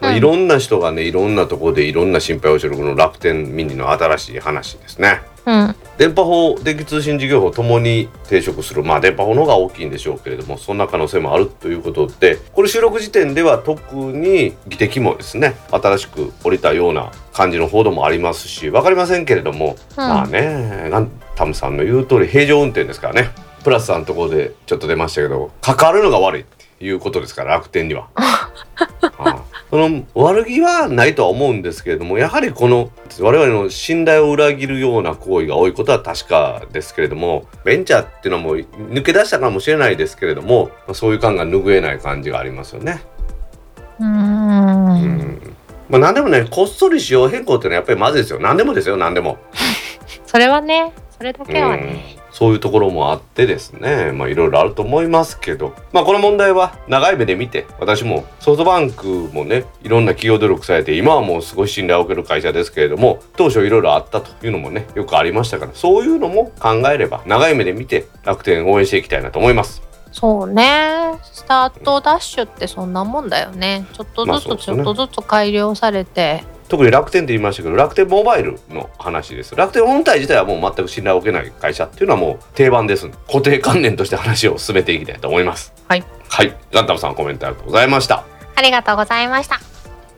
まあうん。いろんな人がねいろんなところでいろんな心配をしてるこの楽天ミニの新しい話ですね。うん。電波法電気通信事業法ともに抵触する。まあ電波法の方が大きいんでしょうけれどもそんな可能性もあるということでこれ収録時点では特に議的もですね新しく降りたような感じの報道もありますし分かりませんけれども、まあねガンタムさんの言う通り平常運転ですからね。プラスさんのところでちょっと出ましたけど関わるのが悪いっていうことですから楽天には。あ あその悪気はないとは思うんですけれどもやはりこの我々の信頼を裏切るような行為が多いことは確かですけれどもベンチャーっていうのはもう抜け出したかもしれないですけれどもまあそういう感が拭えない感じがありますよね。うーうん。んまあ、何でもねこっそり仕様変更っていうのはやっぱりまずいですよ。何でもですよ。何でも。それはねそれだけはね。うんそういうところもあってですね。まあいろいろあると思いますけど。まあこの問題は長い目で見て私もソフトバンクもねいろんな企業努力されて今はもうすごい信頼を受ける会社ですけれども当初いろいろあったというのもねよくありましたからそういうのも考えれば長い目で見て楽天応援していきたいなと思います。そうね。スタートダッシュってそんなもんだよね。ちょっとずつちょっとずつ改良されて、特に楽天って言いましたけど楽天モバイルの話です。楽天本体自体はもう全く信頼を受けない会社っていうのはもう定番です。固定観念として話を進めていきたいと思います。はい。はい。ガンタムさんコメントありがとうございました。ありがとうございました。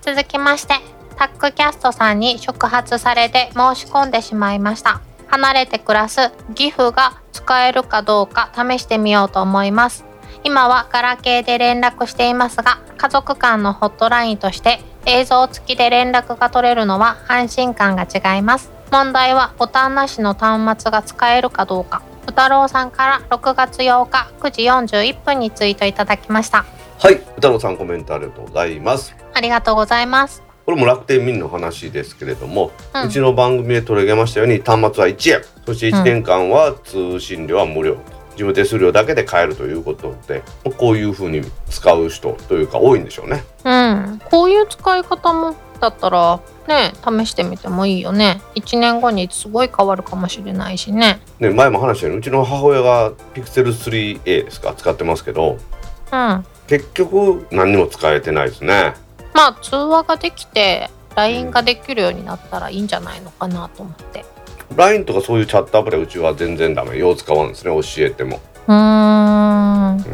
続きましてタックキャストさんに触発されて申し込んでしまいました。離れて暮らす義父が使えるかどうか試してみようと思います今はガラケーで連絡していますが家族間のホットラインとして映像付きで連絡が取れるのは安心感が違います。問題はボタンなしの端末が使えるかどうか。宇太郎さんから6月8日9時41分にツイートいただきました。はい歌野さんコメントありがとうございます。ありがとうございます。これも楽天ミニの話ですけれども、ううんちの番組で取り上げましたように端末は1円。そして1年間は通信料は無料、事務手数料だけで買えるということでこういうふうに使う人というか多いんでしょうね。うん、こういう使い方もだったらね試してみてもいいよね。1年後にすごい変わるかもしれないしね。ね前も話したようにうちの母親がピクセル 3A ですか使ってますけどうん。ま結局何にも使えてないですね。あ通話ができて LINE ができるようになったらいいんじゃないのかなと思って LINE とかそういうチャットアプリはうちは全然ダメよう使わんですね。教えても、うーん。うん、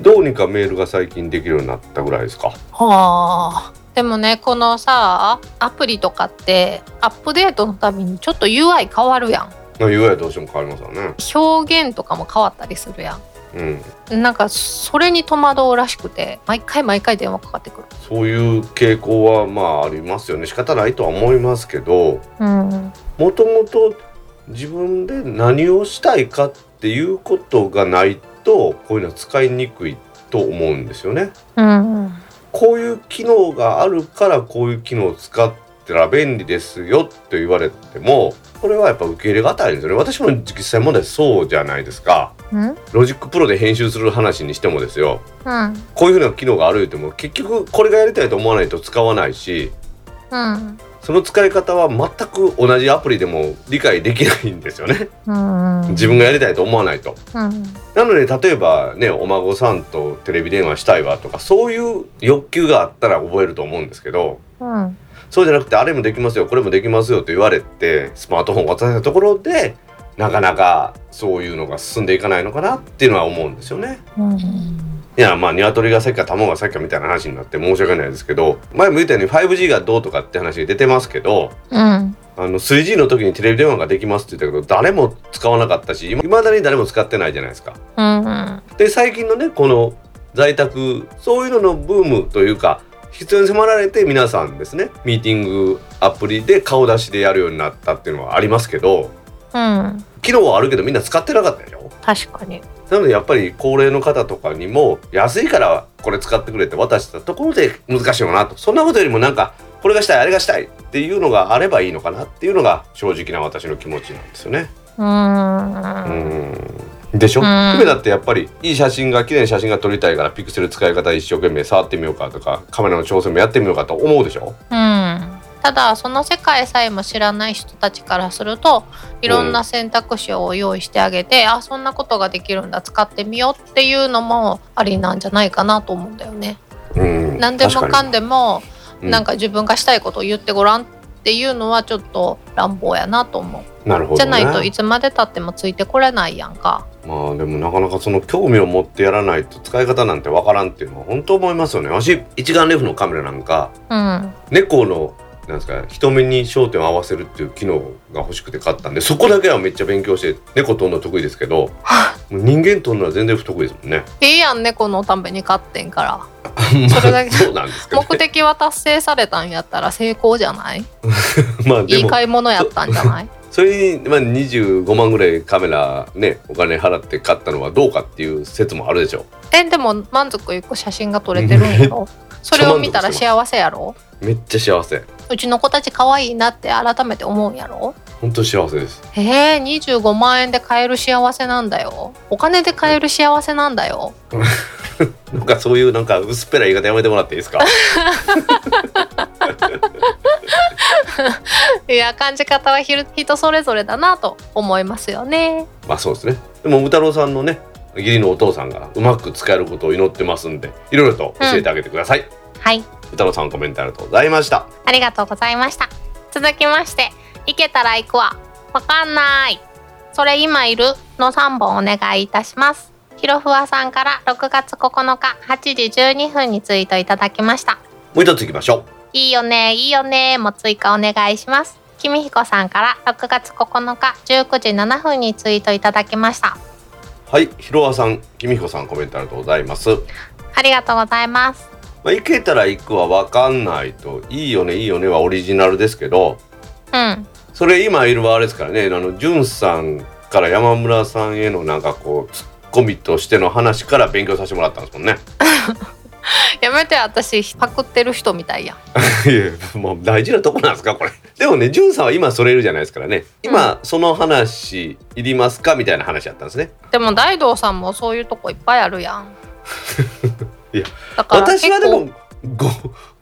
どうにかメールが最近できるようになったぐらいですか？はあ。でもねこのさアプリとかってアップデートのたびにちょっと UI 変わるやん。UI どうしても変わりますよね。表現とかも変わったりするやうんん。なんかそれに戸惑うらしくて毎回毎回電話かかってくる。そういう傾向はまあありますよね。仕方ないとは思いますけどうん。もともと自分で何をしたいかっていうことがないとこういうのは使いにくいと思うんですよね。うんこういう機能があるからこういう機能を使ったら便利ですよって言われてもこれはやっぱ受け入れがたいんですよね。私も実際問題そうじゃないですか。うん？ロジックプロで編集する話にしてもですよ。うんこういうふうな機能があるっても結局これがやりたいと思わないと使わないしうんその使い方は全く同じアプリでも理解できないんですよね。うん。自分がやりたいと思わないと。うん。なので例えばねお孫さんとテレビ電話したいわとかそういう欲求があったら覚えると思うんですけどうん。そうじゃなくてあれもできますよこれもできますよと言われてスマートフォンを渡したところでなかなかそういうのが進んでいかないのかなっていうのは思うんですよね。うんいやまあ鶏が先か卵が先かみたいな話になって申し訳ないですけど前も言ったように 5G がどうとかって話が出てますけどうん。あの 3G の時にテレビ電話ができますって言ったけど誰も使わなかったしいまだに誰も使ってないじゃないですか。うん。で最近のねこの在宅そういうののブームというか必要に迫られて皆さんですねミーティングアプリで顔出しでやるようになったっていうのはありますけどうん。機能はあるけどみんな使ってなかったでしょ？確かになのでやっぱり高齢の方とかにも安いからこれ使ってくれって渡したところで難しいのかなとそんなことよりもなんかこれがしたい。あれがしたいっていうのがあればいいのかなっていうのが正直な私の気持ちなんですよね。ううん。ん。でしょ、うん。姫だってやっぱりいい写真が綺麗な写真が撮りたいからピクセル使い方一生懸命触ってみようかとかカメラの調整もやってみようかと思うでしょうんただその世界さえも知らない人たちからするといろんな選択肢を用意してあげて、あそんなことができるんだ使ってみようっていうのもありなんじゃないかなと思うんだよね。うん何でもかんで、でもうんなんか自分がしたいことを言ってごらんっていうのはちょっと乱暴やなと思う。なるほど、ね、じゃないといつまでたってもついてこれないやんか。まあでもなかなかその興味を持ってやらないと使い方なんてわからんっていうのは本当思いますよね私一眼レフのカメラなんかうん。猫のなんですか人目に焦点を合わせるっていう機能が欲しくて買ったんでそこだけはめっちゃ勉強して猫撮るの得意ですけど人間撮るのは全然不得意ですもんね。いいやん猫のために買ってんから。それだけね、目的は達成されたんやったら成功じゃない？まあでもいい買い物やったんじゃない？そ れに、まあ、25万ぐらいカメラねお金払って買ったのはどうかっていう説もあるでしょえでも満足いく写真が撮れてるんやろ？それを見たら幸せやろ？めっちゃ幸せ。うちの子たち可愛いなって改めて思うんやろ？本当幸せです。えー、25万円で買える幸せなんだよ。お金で買える幸せなんだよ。なんかそういうなんか薄っぺらい言い方やめてもらっていいですか？いや感じ方は人それぞれだなと思いますよね。まあそうですね。でも宇太郎さんのね義理のお父さんがうまく使えることを祈ってますんでいろいろと教えてあげてください、はい宇太郎さんコメントありがとうございました。ありがとうございました。続きましていけたら行くわわかんない。それ今いるの3本お願いいたします。ひろふわさんから6月9日8時12分にツイートいただきました。もう一ついきましょいいよねいいよねも追加お願いします。きみひこさんから6月9日19時7分にツイートいただきました。うはいひろわさんきみひこさんコメントありがとうございます。ありがとうございますまあ、行けたら行くは分かんないといいよねいいよねはオリジナルですけどうん。それ今いるはあれですからねあのんさんから山村さんへのなんかこうツッコミとしての話から勉強させてもらったんですもんね。やめて私パクってる人みたいやん。いやもう大事なとこなんですかこれ。でもねんさんは今それいるじゃないですからね。今、その話いりますか？みたいな話やったんですね。でも大道さんもそういうとこいっぱいあるやん いや私はで結も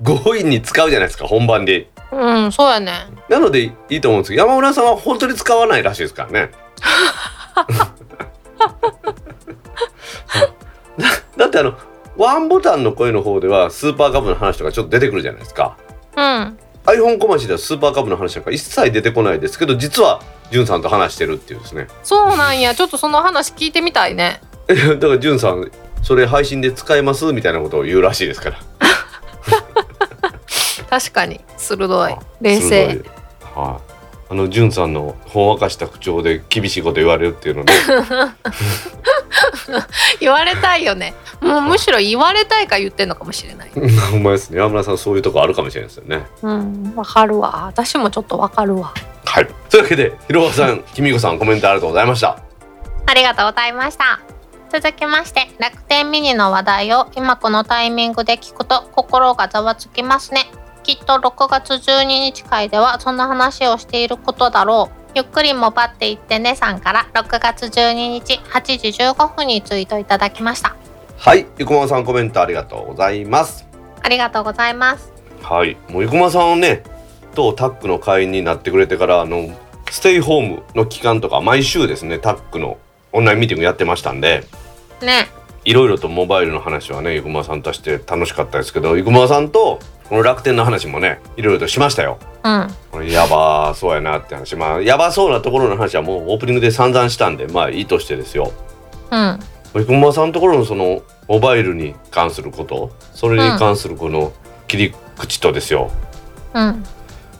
ご強引に使うじゃないですか本番で。構うんそうやね。なのでいいと思うんですけど山村さんは本当に使わないらしいですからね。だだってあのワンボタンの声の方ではスーパーカブの話とかちょっと出てくるじゃないですか。うん。iPhone 小町ではスーパーカブの話なんか一切出てこないですけど実はじゅんさんと話してるっていうですね。そうなんや。ちょっとその話聞いてみたいね。だからじゅんさんそれ配信で使えますみたいなことを言うらしいですから。確かに。鋭い。冷静。はい、あのじゅんさんのほんわかした口調で厳しいこと言われるっていうので。言われたいよね。もうむしろ言われたいか言ってんのかもしれない。ほんまですね。山村さんそういうとこあるかもしれないですよね。うん。わかるわ。私もちょっとわかるわ。はい。というわけでひろわさんきみこさんコメントありがとうございました。ありがとうございました続きまして楽天ミニの話題を今このタイミングで聞くと心がざわつきますね。きっと6月12日会ではそんな話をしていることだろう。ゆっくりもばっていってねさんから。6月12日8時15分にツイートいただきました。はい。ゆくままさんコメントありがとうございます。ありがとうございます。はい。もうゆくまさんをねとタックの会員になってくれてからあのステイホームの期間とか毎週ですねタックのオンラインミーティングやってましたんでね。いろいろとモバイルの話はねゆくまさんとして楽しかったですけどゆくまさんとこの楽天の話もねいろいろとしましたよ。うん。これやばそうやなって話。まあやばそうなところの話はもうオープニングで散々したんでまあいいとしてですよ。うん。生駒さんのところのそのモバイルに関することそれに関するこの切り口とですよ、うん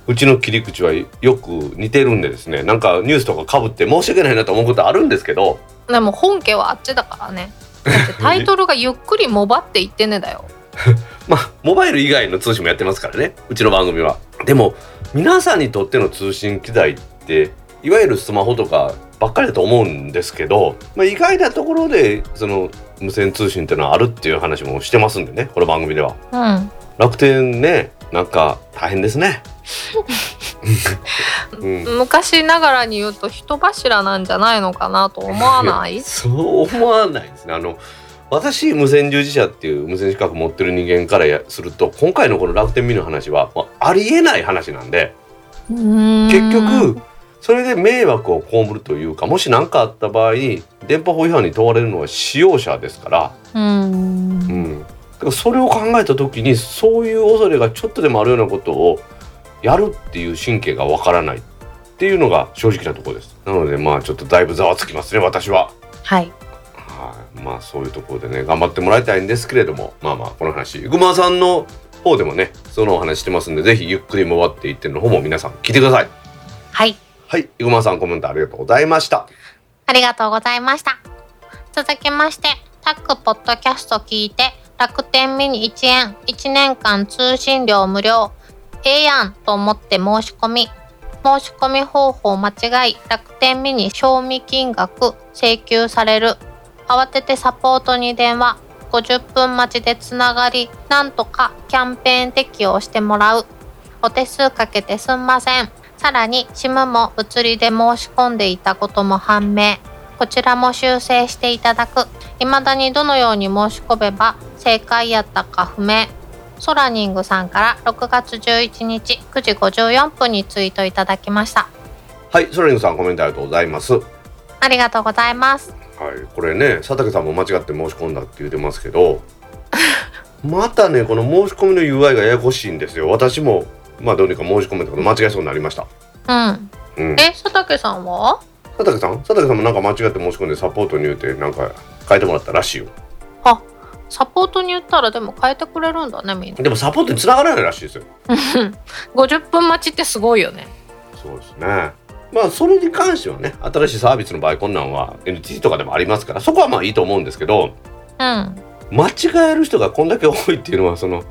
うちの切り口はよく似てるんでですねなんかニュースとかかぶって申し訳ないなと思うことあるんですけどでも本家はあっちだからねだってタイトルがゆっくりもばって言ってねだよ まあモバイル以外の通信もやってますからねうちの番組は。でも皆さんにとっての通信機材っていわゆるスマホとかばっかりだと思うんですけど、まあ、意外なところでその無線通信っていうのはあるっていう話もしてますんでねこの番組では。うん楽天ねなんか大変ですね。う ん昔ながらに言うと人柱なんじゃないのかなと思わない？そう思わないですね。あの私無線従事者っていう無線資格持ってる人間からやすると今回のこの楽天ミニの話は、まあ、ありえない話なんで結結局それで迷惑を被るというかもし何かあった場合に電波法違反に問われるのは使用者ですから、うん。うん、だからそれを考えた時にそういう恐れがちょっとでもあるようなことをやるっていう神経がわからないっていうのが正直なところです。なのでまあちょっとだいぶざわつきますね私は。はい。はい、まあそういうところでね頑張ってもらいたいんですけれどもまあまあこの話ぐまさんの方でもねそのお話してますんでぜひゆっくり回っていっての方も皆さん聞いてください。はい。はい。ぐまさんコメントありがとうございました。ありがとうございました。続きましてタックポッドキャスト聞いて楽天ミニ1円1年間通信料無料ええやんと思って申し込み。申し込み方法間違い楽天ミニ賞味金額請求される。慌ててサポートに電話。50分待ちでつながりなんとかキャンペーン適用してもらう。お手数かけてすんません。さらに SIM も移りで申し込んでいたことも判明。こちらも修正していただく。未だにどのように申し込めば正解やったか不明。ソラニングさんから6月11日9時54分にツイートいただきました。はいソラリングさんコメントありがとうございます。はありがとうございます。いこれね佐竹さんも間違って申し込んだって言ってますけど またねこの申し込みの UI がややこしいんですよ。私もまあどうにか申し込めたけど間違えそうになりました。うん。うん。え佐竹さんは？佐竹さん？佐竹さんもなんか間違って申し込んでサポートに言うてなんか変えてもらったらしいよ。あサポートに言ったらでも変えてくれるんだねみんな。でもサポートに繋がらないらしいですよ。50分待ちってすごいよね。そうですね。まあそれに関してはね新しいサービスの場合こんなんは NTT とかでもありますからそこはまあいいと思うんですけどうん。間違える人がこんだけ多いっていうのはその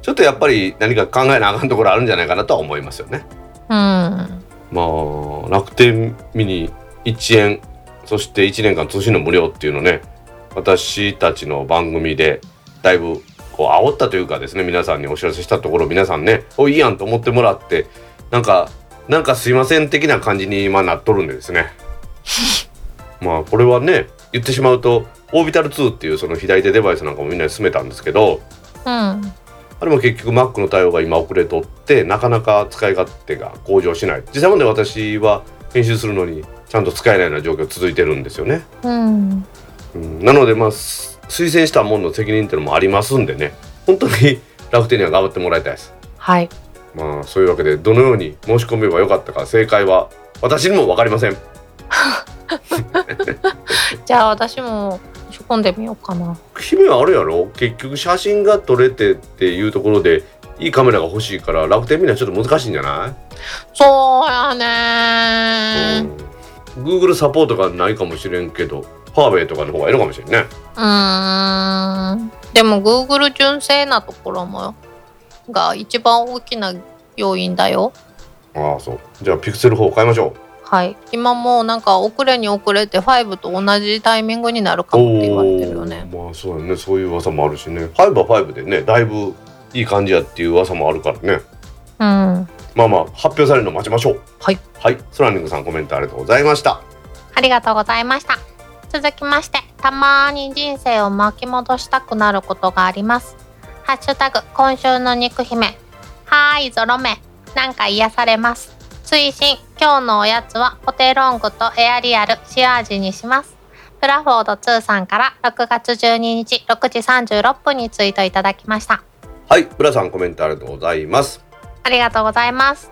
ちょっとやっぱり何か考えなあかんところあるんじゃないかなとは思いますよね。うん。まあ楽天ミニ1円そして1年間通信の無料っていうのね私たちの番組でだいぶこう煽ったというかですね皆さんにお知らせしたところ皆さんねおいいやんと思ってもらってなんかなんかすいません的な感じに今なっとるんでですね。まあこれはね言ってしまうとオービタル2っていうその左手デバイスなんかもみんなに勧めたんですけどうん。あれも結局 Mac の対応が今遅れとってなかなか使い勝手が向上しない。実際まで私は編集するのにちゃんと使えないような状況続いてるんですよね、うんうん、なのでまあす推薦したものの責任っていうのもありますんでね。本当に 楽天には頑張ってもらいたいです。はい。まあそういうわけでどのように申し込めばよかったか正解は私にも分かりません。じゃあ私も仕込んでみようかな。姫はあるやろ。結局写真が撮れてっていうところでいいカメラが欲しいから楽天見るのはちょっと難しいんじゃない？そうやねうん、Google サポートがないかもしれんけどファーウェイとかの方がいいのかもしれんね。うーん。でも Google 純正なところもが一番大きな要因だよ。ああそう。じゃあピクセル4買いましょはい。今もうなんか遅れに遅れて5と同じタイミングになるうかもって言われてるよね。まあそうやね。そういう噂もあるしね。5は5でねだいぶいい感じやっていう噂もあるからね。うん。まあまあ発表されるの待ちましょう。はい。はい。ソラニングさんコメントありがとうございました。ありがとうございました続きましてたまに人生を巻き戻したくなることがあります。ハッシュタグ今週の肉姫。はーいゾロ目。なんか癒されます。推進今日のおやつはポテロングとエアリアル塩味にします。プラフォード2さんから6月12日6時36分にツイートいただきました。はい、浦さんコメントありがとうございます。ありがとうございます。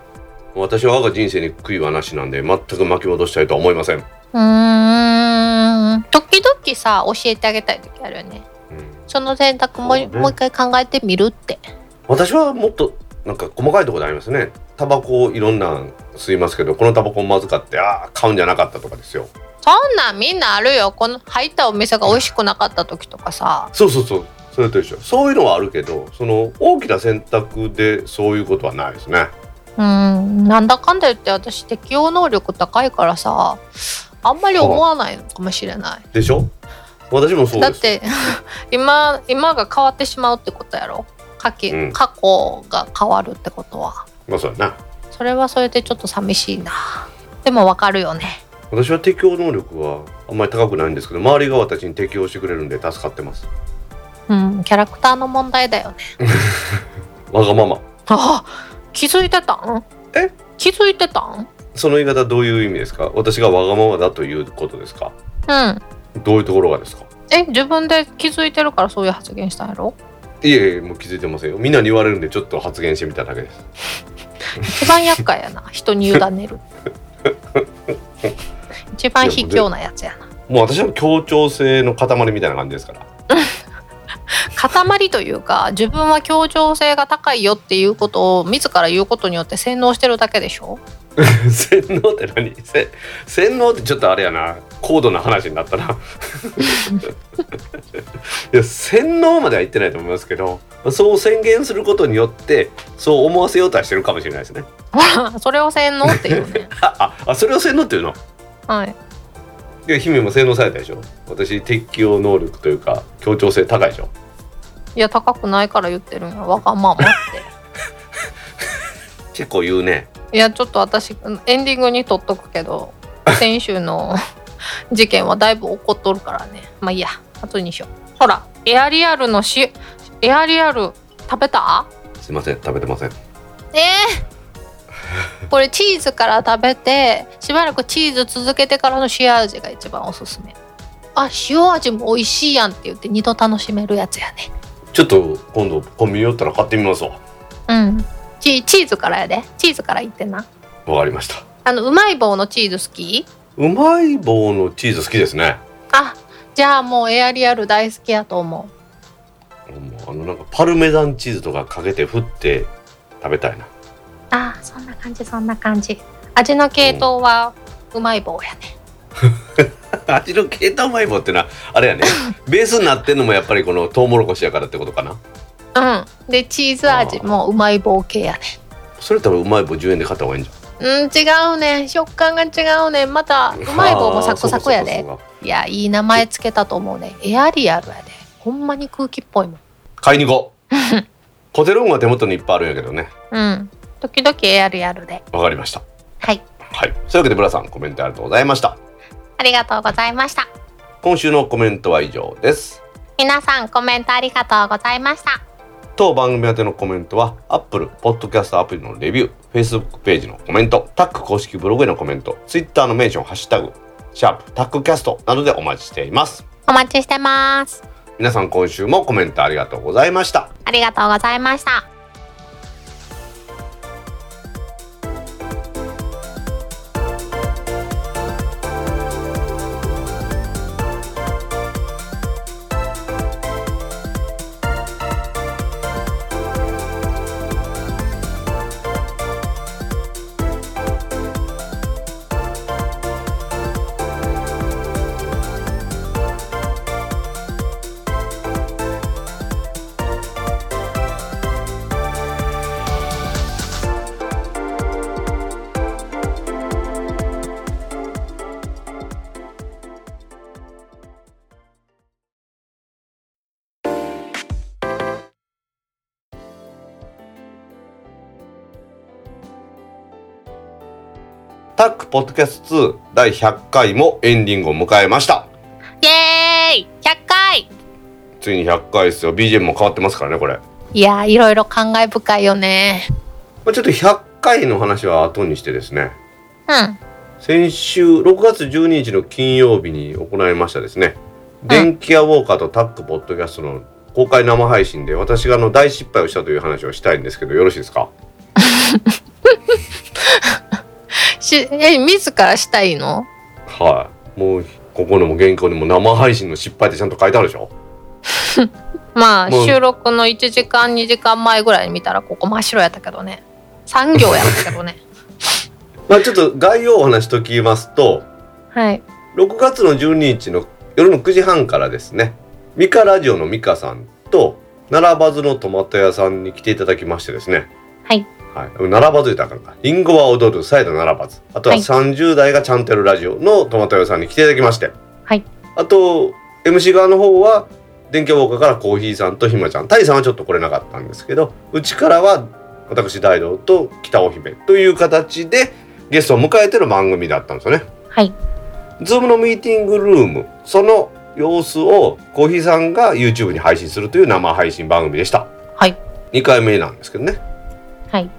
私は我が人生に悔いはなしなんで全く巻き戻したいとは思いません。うーん。時々さ、教えてあげたい時あるよね。うんその選択も,、ねもう一回考えてみるって。私はもっとなんか細かいところでありますね。タバコいろんなん吸いますけど、このタバコまずかって、ああ、買うんじゃなかったとかですよ。そんなんみんなあるよ。この入ったお店が美味しくなかった時とかさ。そうそうそう。それと一緒。そういうのはあるけど、その大きな選択でそういうことはないですね。うん。なんだかんだ言って私適応能力高いからさ、あんまり思わないのかもしれない。でしょ？私もそうです。だって 今今が変わってしまうってことやろ？過去,、うん過去が変わるってことはまあそうやな。それはそれでちょっと寂しいなでもわかるよね私は適応能力はあんまり高くないんですけど、周りが私に適応してくれるんで助かってます。うんキャラクターの問題だよね わがまま。あ気づいてたん？え？気づいてたん？その言い方どういう意味ですか？私がわがままだということですか？うん。どういうところがですか？え自分で気づいてるからそういう発言したんやろ？いえいえもう気づいてませんよ。みんなに言われるんでちょっと発言してみただけです。一番厄介やな。人に委ねる。一番卑怯なやつやな。もう私は協調性の塊みたいな感じですから。塊というか自分は協調性が高いよっていうことを自ら言うことによって洗脳してるだけでしょ？洗脳って何？せ洗脳ってちょっとあれやな。高度な話になったな。いや洗脳までは言ってないと思いますけどそう宣言することによってそう思わせようとはしてるかもしれないですね。それを洗脳っていうね。あああそれを洗脳っていうの？はい。いや姫も洗脳されたでしょ。私適応能力というか協調性高いでしょ。いや高くないから言ってるんや。わがままって。結構言うねいやちょっと私エンディングに取っとくけど 先週の 事件はだいぶ怒っとるからね。まあいいや。後にしよう。ほらエアリアルのしエアリアル食べた？すいません。食べてません。えー、これチーズから食べてしばらくチーズ続けてからの塩味が一番おすすめ。あ塩味も美味しいやんって言って二度楽しめるやつやね。ちょっと今度コンビニ寄ったら買ってみますわ。うんチチーズからやで。チーズから言ってな。わかりました。あのうまい棒のチーズ好き？うまい棒のチーズ好きですね。あじゃあもうエアリアル大好きやと思もうあのなんかパルメザンチーズとかかけて振って食べたいな。うあそんな感じそんな感じ。味の系統はうまい棒やね。味の系統うまい棒ってのはあれやね。ベースになってんのもやっぱりこのトウモロコシやからってことかなうん。でチーズ味もうまい棒系やねそれ多分うまい棒10円で買った方がいいんじうん違うね食感が違うねまた うまい棒もサクサクやでいやいい名前つけたと思うねエアリアルやでほんまに空気っぽいもん。買いに行こう。コテロンは手元にいっぱいあるんやけどね。うん。時々エアリアルで。わかりました。はい。はい。そういうわけでブラさんコメントありがとうございました。ありがとうございました。今週のコメントは以上です。皆さんコメントありがとうございました当番組宛てのコメントは Apple Podcast アプリのレビュー Facebook ページのコメントタック公式ブログへのコメント Twitter のメンションハッシュタグシャープタックキャストなどでお待ちしています。お待ちしてます。皆さん今週もコメントありがとうございました。ありがとうございましたポッドキャスト2第100回もエンディングを迎えました。イエーイ！100回！ついに100回ですよ。BGM も変わってますからねこれ、いやいろいろ感慨深いよね。まあ、ちょっと100回の話は後にしてですね。うん。先週6月12日の金曜日に行いましたですね、電気屋ウォーカーとタックポッドキャストの公開生配信で私があの大失敗をしたという話をしたいんですけどよろしいですか？しえ自らしたいの？はい。もうここのも原稿にも生配信の失敗ってちゃんと書いてあるでしょ？まあ収録の1時間2時間前ぐらいに見たらここ真っ白やったけどね。産業やったけどね。まあちょっと概要をお話しときますとはい。6月の12日の夜の9時半からですねミカラジオのミカさんと並ばずのトマト屋さんに来ていただきましてですね。はいはい、並ばず言ったらあかんか。リンゴは踊る、サイド並ばず。あとははい30代がちゃんとやるラジオのトマト屋さんに来ていただきまして。はいあと、MC 側の方は、電気ウォーカーからコーヒーさんとひまちゃん。タイさんはちょっと来れなかったんですけど、うちからは、私大道と北尾姫という形で、ゲストを迎えてる番組だったんですよね。はい Zoom のミーティングルーム、その様子をコーヒーさんが YouTube に配信するという生配信番組でした。はい2回目なんですけどね。はい。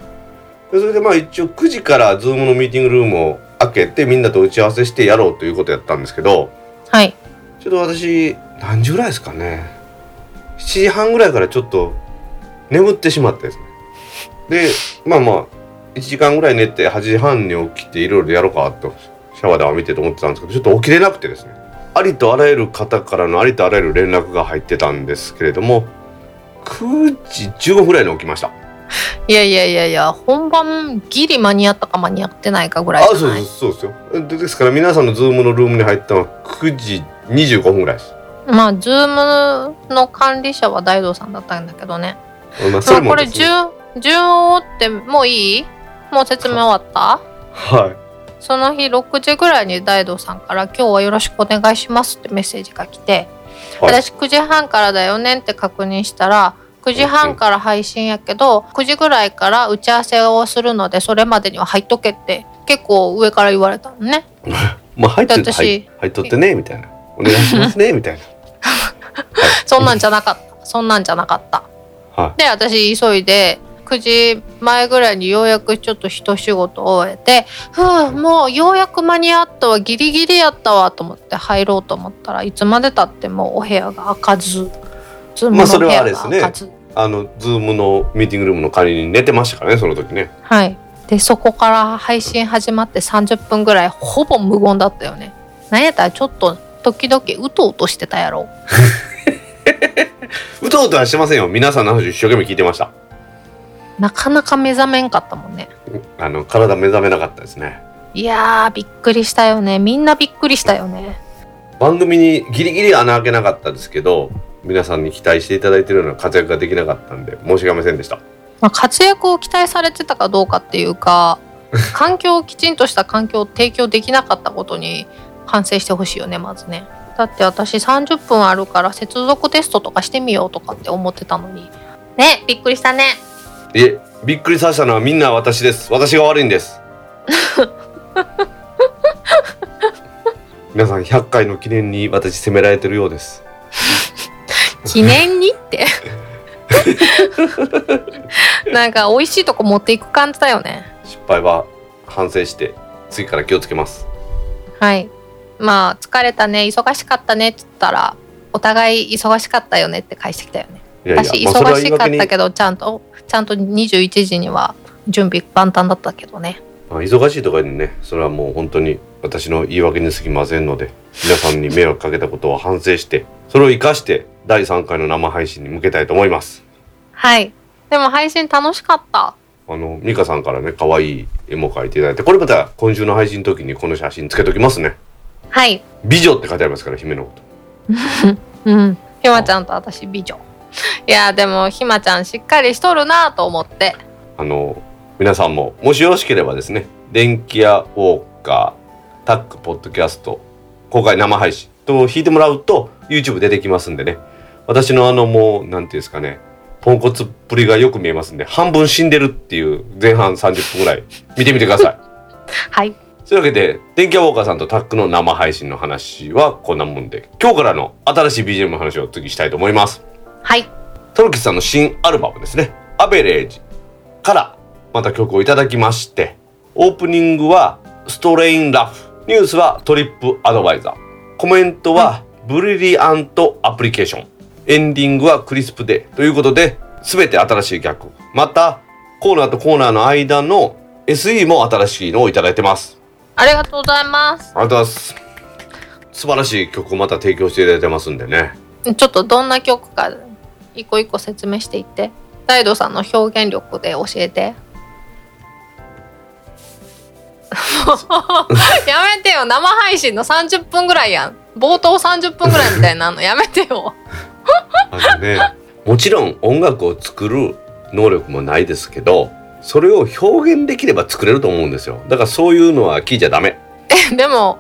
でそれでまあ一応9時からズームのミーティングルームを開けてみんなと打ち合わせしてやろうということやったんですけどはい。ちょっと私何時ぐらいですかね。7時半ぐらいからちょっと眠ってしまってですね。でまあまあ1時間ぐらい寝て8時半に起きていろいろやろうかとシャワーで浴びてと思ってたんですけどちょっと起きれなくてですね。ありとあらゆる方からのありとあらゆる連絡が入ってたんですけれども9時15分ぐらいに起きましたいやいやいやいや本番ギリ間に合ったか間に合ってないかぐらいあそうですそうですよ。でですから皆さんの Zoom のルームに入ったのは9時25分ぐらいです、まあ Zoom の管理者は大道さんだったんだけどね。まあ、それまあこれ順順を追ってもういい？もう説明終わった？はい。その日6時ぐらいに大道さんから「今日はよろしくお願いします」ってメッセージが来て、はい。私9時半からだよねって確認したら9時半から配信やけど9時ぐらいから打ち合わせをするのでそれまでには入っとけって結構上から言われたのね。まあ入って私入入っとってねみたいな。お願いしますね みたいな。そんなんじゃなかった。そんなんじゃなかった。はで私急いで9時前ぐらいにようやくちょっと一仕事終えてふうもうようやく間に合ったわギリギリやったわと思って入ろうと思ったらいつまでたってもお部屋が開かずまあそれはあれですねあのズームのミーティングルームの代わりに寝てましたからねその時ね。はい。でそこから配信始まって30分ぐらいほぼ無言だったよね。なんやったらちょっと時々うとうとしてたやろ。うとうとはしてませんよ。皆さんの話を一生懸命聞いてました。なかなか目覚めんかったもんね。あの体目覚めなかったですね。いやーびっくりしたよね。みんなびっくりしたよね。番組にギリギリ穴開けなかったですけど皆さんに期待していただいてるような活躍ができなかったんで申し訳ませんでした。まあ、活躍を期待されてたかどうかっていうか 環境をきちんとした環境を提供できなかったことに反省してほしいよねまずね。だって私30分あるから接続テストとかしてみようとかって思ってたのに。ねびっくりしたね。いえびっくりさせたのはみんな私です。私が悪いんです。皆さん100回の記念に私責められてるようです記念にって。なんか美味しいとこ持っていく感じだよね。失敗は反省して次から気をつけます。はい。まあ疲れたね忙しかったねっつったらお互い忙しかったよねって返してきたよね。いやい私や、まあ、それ忙しかったけどちゃんとちゃんと21時には準備万端だったけどね。まあ忙しいとかにねそれはもう本当に私の言い訳に過ぎませんので皆さんに迷惑かけたことを反省してそれを生かして第3回の生配信に向けたいと思います。はい。でも配信楽しかった。あの美香さんからね可愛い絵も描いていただいてこれまた今週の配信の時にこの写真つけときますね。はい。美女って書いてありますから姫のこと。うん。ひまちゃんと私美女。いやでもひまちゃんしっかりしとるなと思って。あの皆さんももしよろしければですね電気屋ウォーカータックポッドキャスト公開生配信と弾いてもらうと YouTube 出てきますんでね。私のあのもうなんていうんですかねポンコツっぷりがよく見えますんで半分死んでるっていう前半30分ぐらい見てみてください。はい。というわけで電気屋ウォーカーさんとタックの生配信の話はこんなもんで今日からの新しい BGM の話を次したいと思います。はい。トロキさんの新アルバムですね「アベレージ」からまた曲をいただきましてオープニングは「ストレインラフ」ニュースは「トリップアドバイザー」コメントは「ブリリアントアプリケーション」エンディングはクリスプで。ということで全て新しい曲またコーナーとコーナーの間の SE も新しいのをいただいてます。ありがとうございます。ありがとうございます。素晴らしい曲をまた提供していただいてますんでね。ちょっとどんな曲か一個一個説明していって。大道さんの表現力で教えて やめてよ。生配信の30分ぐらいやん。冒頭30分ぐらいみたいなの。やめてよ。あのねもちろん音楽を作る能力もないですけどそれを表現できれば作れると思うんですよ。だからそういうのは聞いちゃダメ。えでも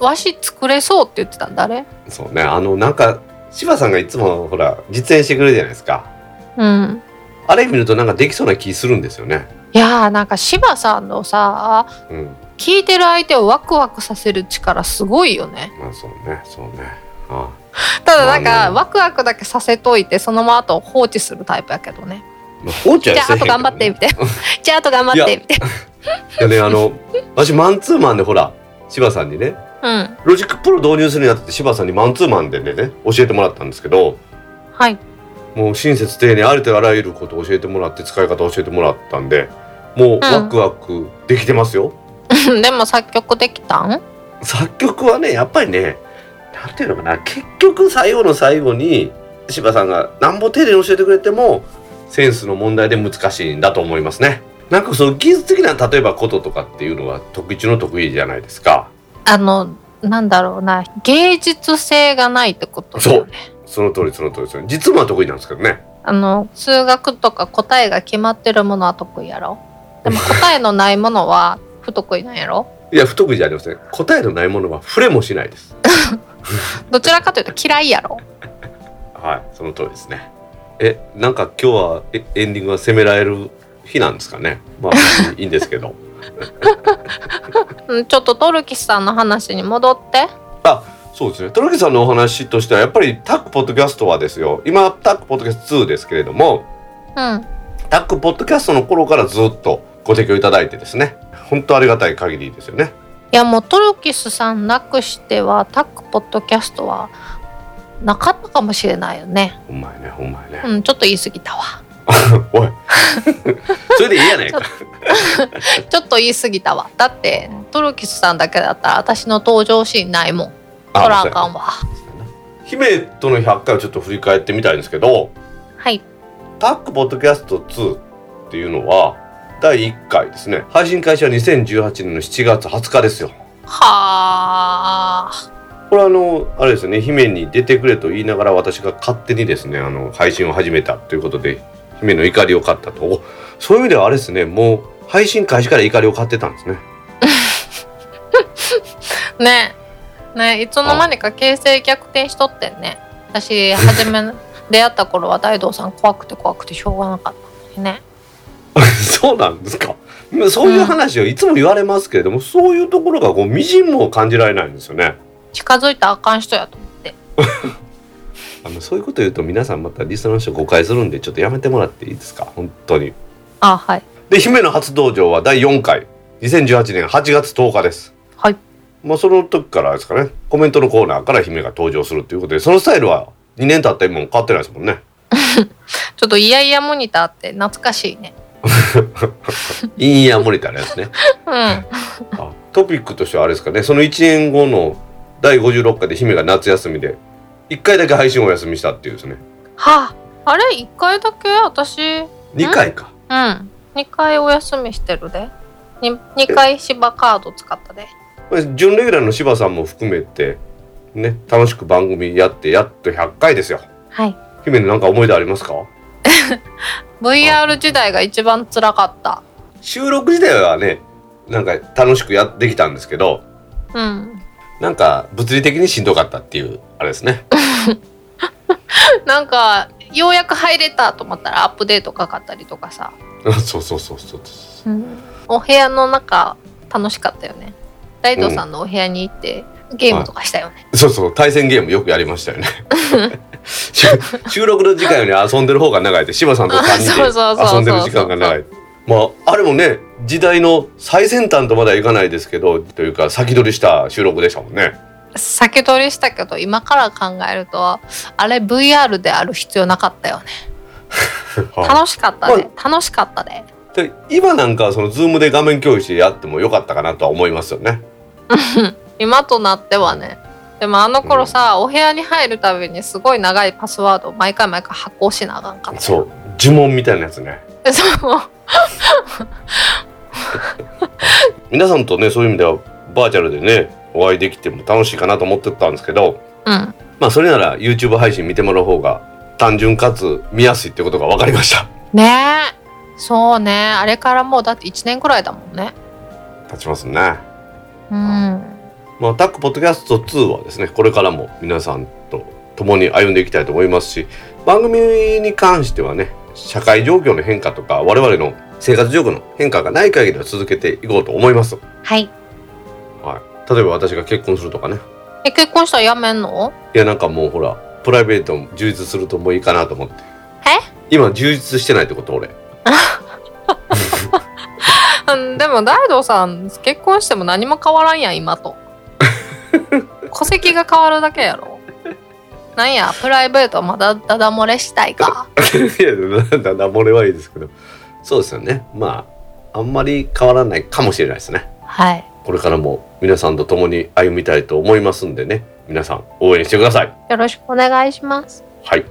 わし作れそうって言ってたん誰そうね。あのなんか柴さんがいつもほら実演してくれるじゃないですか。うんあれ見るとなんかできそうな気するんですよね。いやーなんか柴さんのさうん。聞いてる相手をワクワクさせる力すごいよね。まあそうねそうね。あただなんかまあね。ワクワクだけさせといてそのままと放置するタイプやけどね。まあ放置はじゃああと頑張ってみて。じゃああと頑張って。みていやねあの私マンツーマンでほら柴さんにねうん。 Logic Pro 導入するにあたって柴さんにマンツーマンでね教えてもらったんですけどはいもう親切丁寧ありとあらゆることを教えてもらって使い方を教えてもらったんでもうワクワクできてますよ、でも作曲できたん？作曲はねやっぱりねなんていうのかな結局最後の最後に柴さんがなんぼ丁寧に教えてくれてもセンスの問題で難しいんだと思いますね。なんかその技術的な例えばこととかっていうのは得意中の得意じゃないですか。あのなんだろうな芸術性がないってことだよねその通りその通りですよね実務は得意なんですけどね。あの数学とか答えが決まってるものは得意やろ？でも答えのないものは不得意なんやろ？いや不得意じゃありません。答えのないものは触れもしないです。どちらかというと嫌いやろ？はいその通りですね。えなんか今日はえエンディングが責められる日なんですかね？まあいいんですけど。うんちょっとトルキスさんの話に戻ってそうですね。トロキさんのお話としては、やっぱりタックポッドキャストはですよ。今、タックポッドキャスト2ですけれども、うんタックポッドキャストの頃からずっとご提供いただいてですね。本当ありがたい限りですよね。いやもうトルキスさんなくしてはタックポッドキャストはなかったかもしれないよねほんまやね、ほんまやね。うんちょっと言い過ぎたわ おい。それでいいやないか。ちょっと言い過ぎたわだってトルキスさんだけだったら私の登場シーンないもんそらあかんわ。姫との100回をちょっと振り返ってみたいんですけど、はい。タックポッドキャスト2っていうのは、第1回ですね。配信開始は2018年の7月20日ですよ。はあ。これあのあれですよね。姫に出てくれと言いながら私が勝手にですねあの配信を始めたということで姫の怒りを買ったと。おそういう意味ではあれですねもう配信開始から怒りを買ってたんですね。ねねいつの間にか形勢逆転しとってんね。私初め 出会った頃は大道さん怖くて怖くてしょうがなかったのにね。そうなんですか。そういう話をいつも言われますけれども、そういうところがこうみじんも感じられないんですよね。近づいたらあかん人やと思って。あのそういうこと言うと皆さんまたリスナーの人誤解するんでちょっとやめてもらっていいですか？本当に。あはい。で姫の初登場は第4回。2018年8月10日です。はいまあその時からですかね。コメントのコーナーから姫が登場するということでそのスタイルは2年経った今も変わってないですもんね。ちょっとイヤイヤモニターって懐かしいね。イ ンイヤーモニターのやつね。うん。あトピックとしてはあれですかね。その1年後の第56回で姫が夏休みで1回だけ配信をお休みしたっていうですね。はああれ？一回だけ？私？うん。2回か2回お休みしてるで。2, 2回芝カード使ったで準レギュラーの柴さんも含めてね楽しく番組やってやっと100回ですよ。はい。姫のなんか思い出ありますか？VR 時代が一番辛かった。収録時代はねなんか楽しくやってきたんですけどうん。なんか物理的にしんどかったっていうあれですね。なんかようやく入れたと思ったらアップデートかかったりとかさ、そうそうそうそう。お部屋の中楽しかったよね大東さんのお部屋に行ってゲームとかしたよね、そうそう対戦ゲームよくやりましたよね。収収録の時間より遊んでる方が長いって柴さんと3そうそうそうそう。人で遊んでる時間が長い。まああれもね時代の最先端とまではいかないですけどというか先取りした収録でしたもんね。先取りしたけど今から考えるとあれ VR である必要なかったよね。楽しかったね、楽しかったで。で今なんかその Zoom で画面共有してやってもよかったかなとは思いますよね 今となってはね。でもあの頃さ、うん、お部屋に入るたびにすごい長いパスワードを毎回毎回発行しなあかんかった。そう。呪文みたいなやつね。そう。皆さんとねそういう意味ではバーチャルでねお会いできても楽しいかなと思ってたんですけど、うん、まあそれなら YouTube 配信見てもらう方が単純かつ見やすいってことが分かりました。ねえ。そうね。あれからもうだって1年くらいだもんね。経ちますねうん。まあタックポッドキャスト2はですねこれからも皆さんと共に歩んでいきたいと思いますし番組に関してはね社会状況の変化とか我々の生活状況の変化がない限りは続けていこうと思います。はい。例えば私が結婚するとかね。え結婚したらやめんの？いやなんかもうほらプライベート充実するともういいかなと思って。え？今充実してないってこと俺 でも大道さん結婚しても何も変わらんやん今と。戸籍が変わるだけやろ。なんやプライベートまだダダ漏れしたいか。いやダダ漏れはいいですけど。そうですよね。まああんまり変わらないかもしれないですね。はい。これからも皆さんと共に歩みたいと思いますんでね。皆さん応援してください。よろしくお願いします。はい。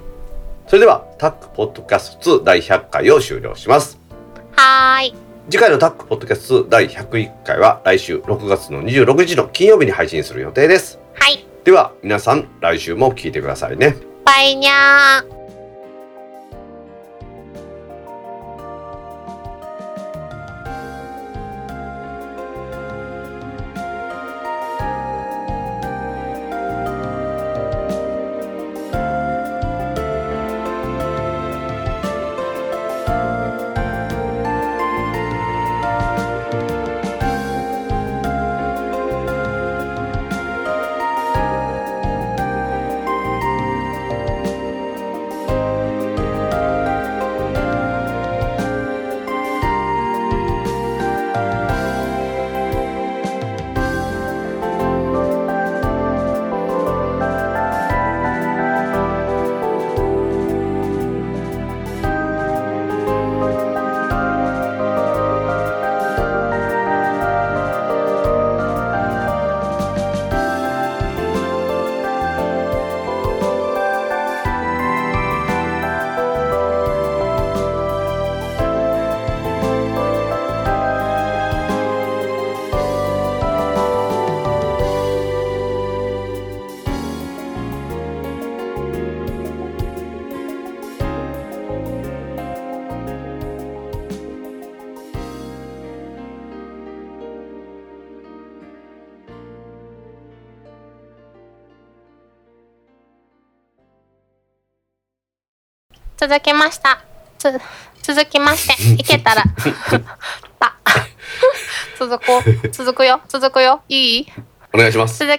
それではタックポッドキャスト2第100回を終了します。はい次回のタックポッドキャスト2第101回は来週6月の26日の金曜日に配信する予定です。はい。では皆さん来週も聞いてくださいね。バイニャー続きました。つ、続きまして、いけたら、た。続こう。続くよ。続くよ。いい？お願いします。続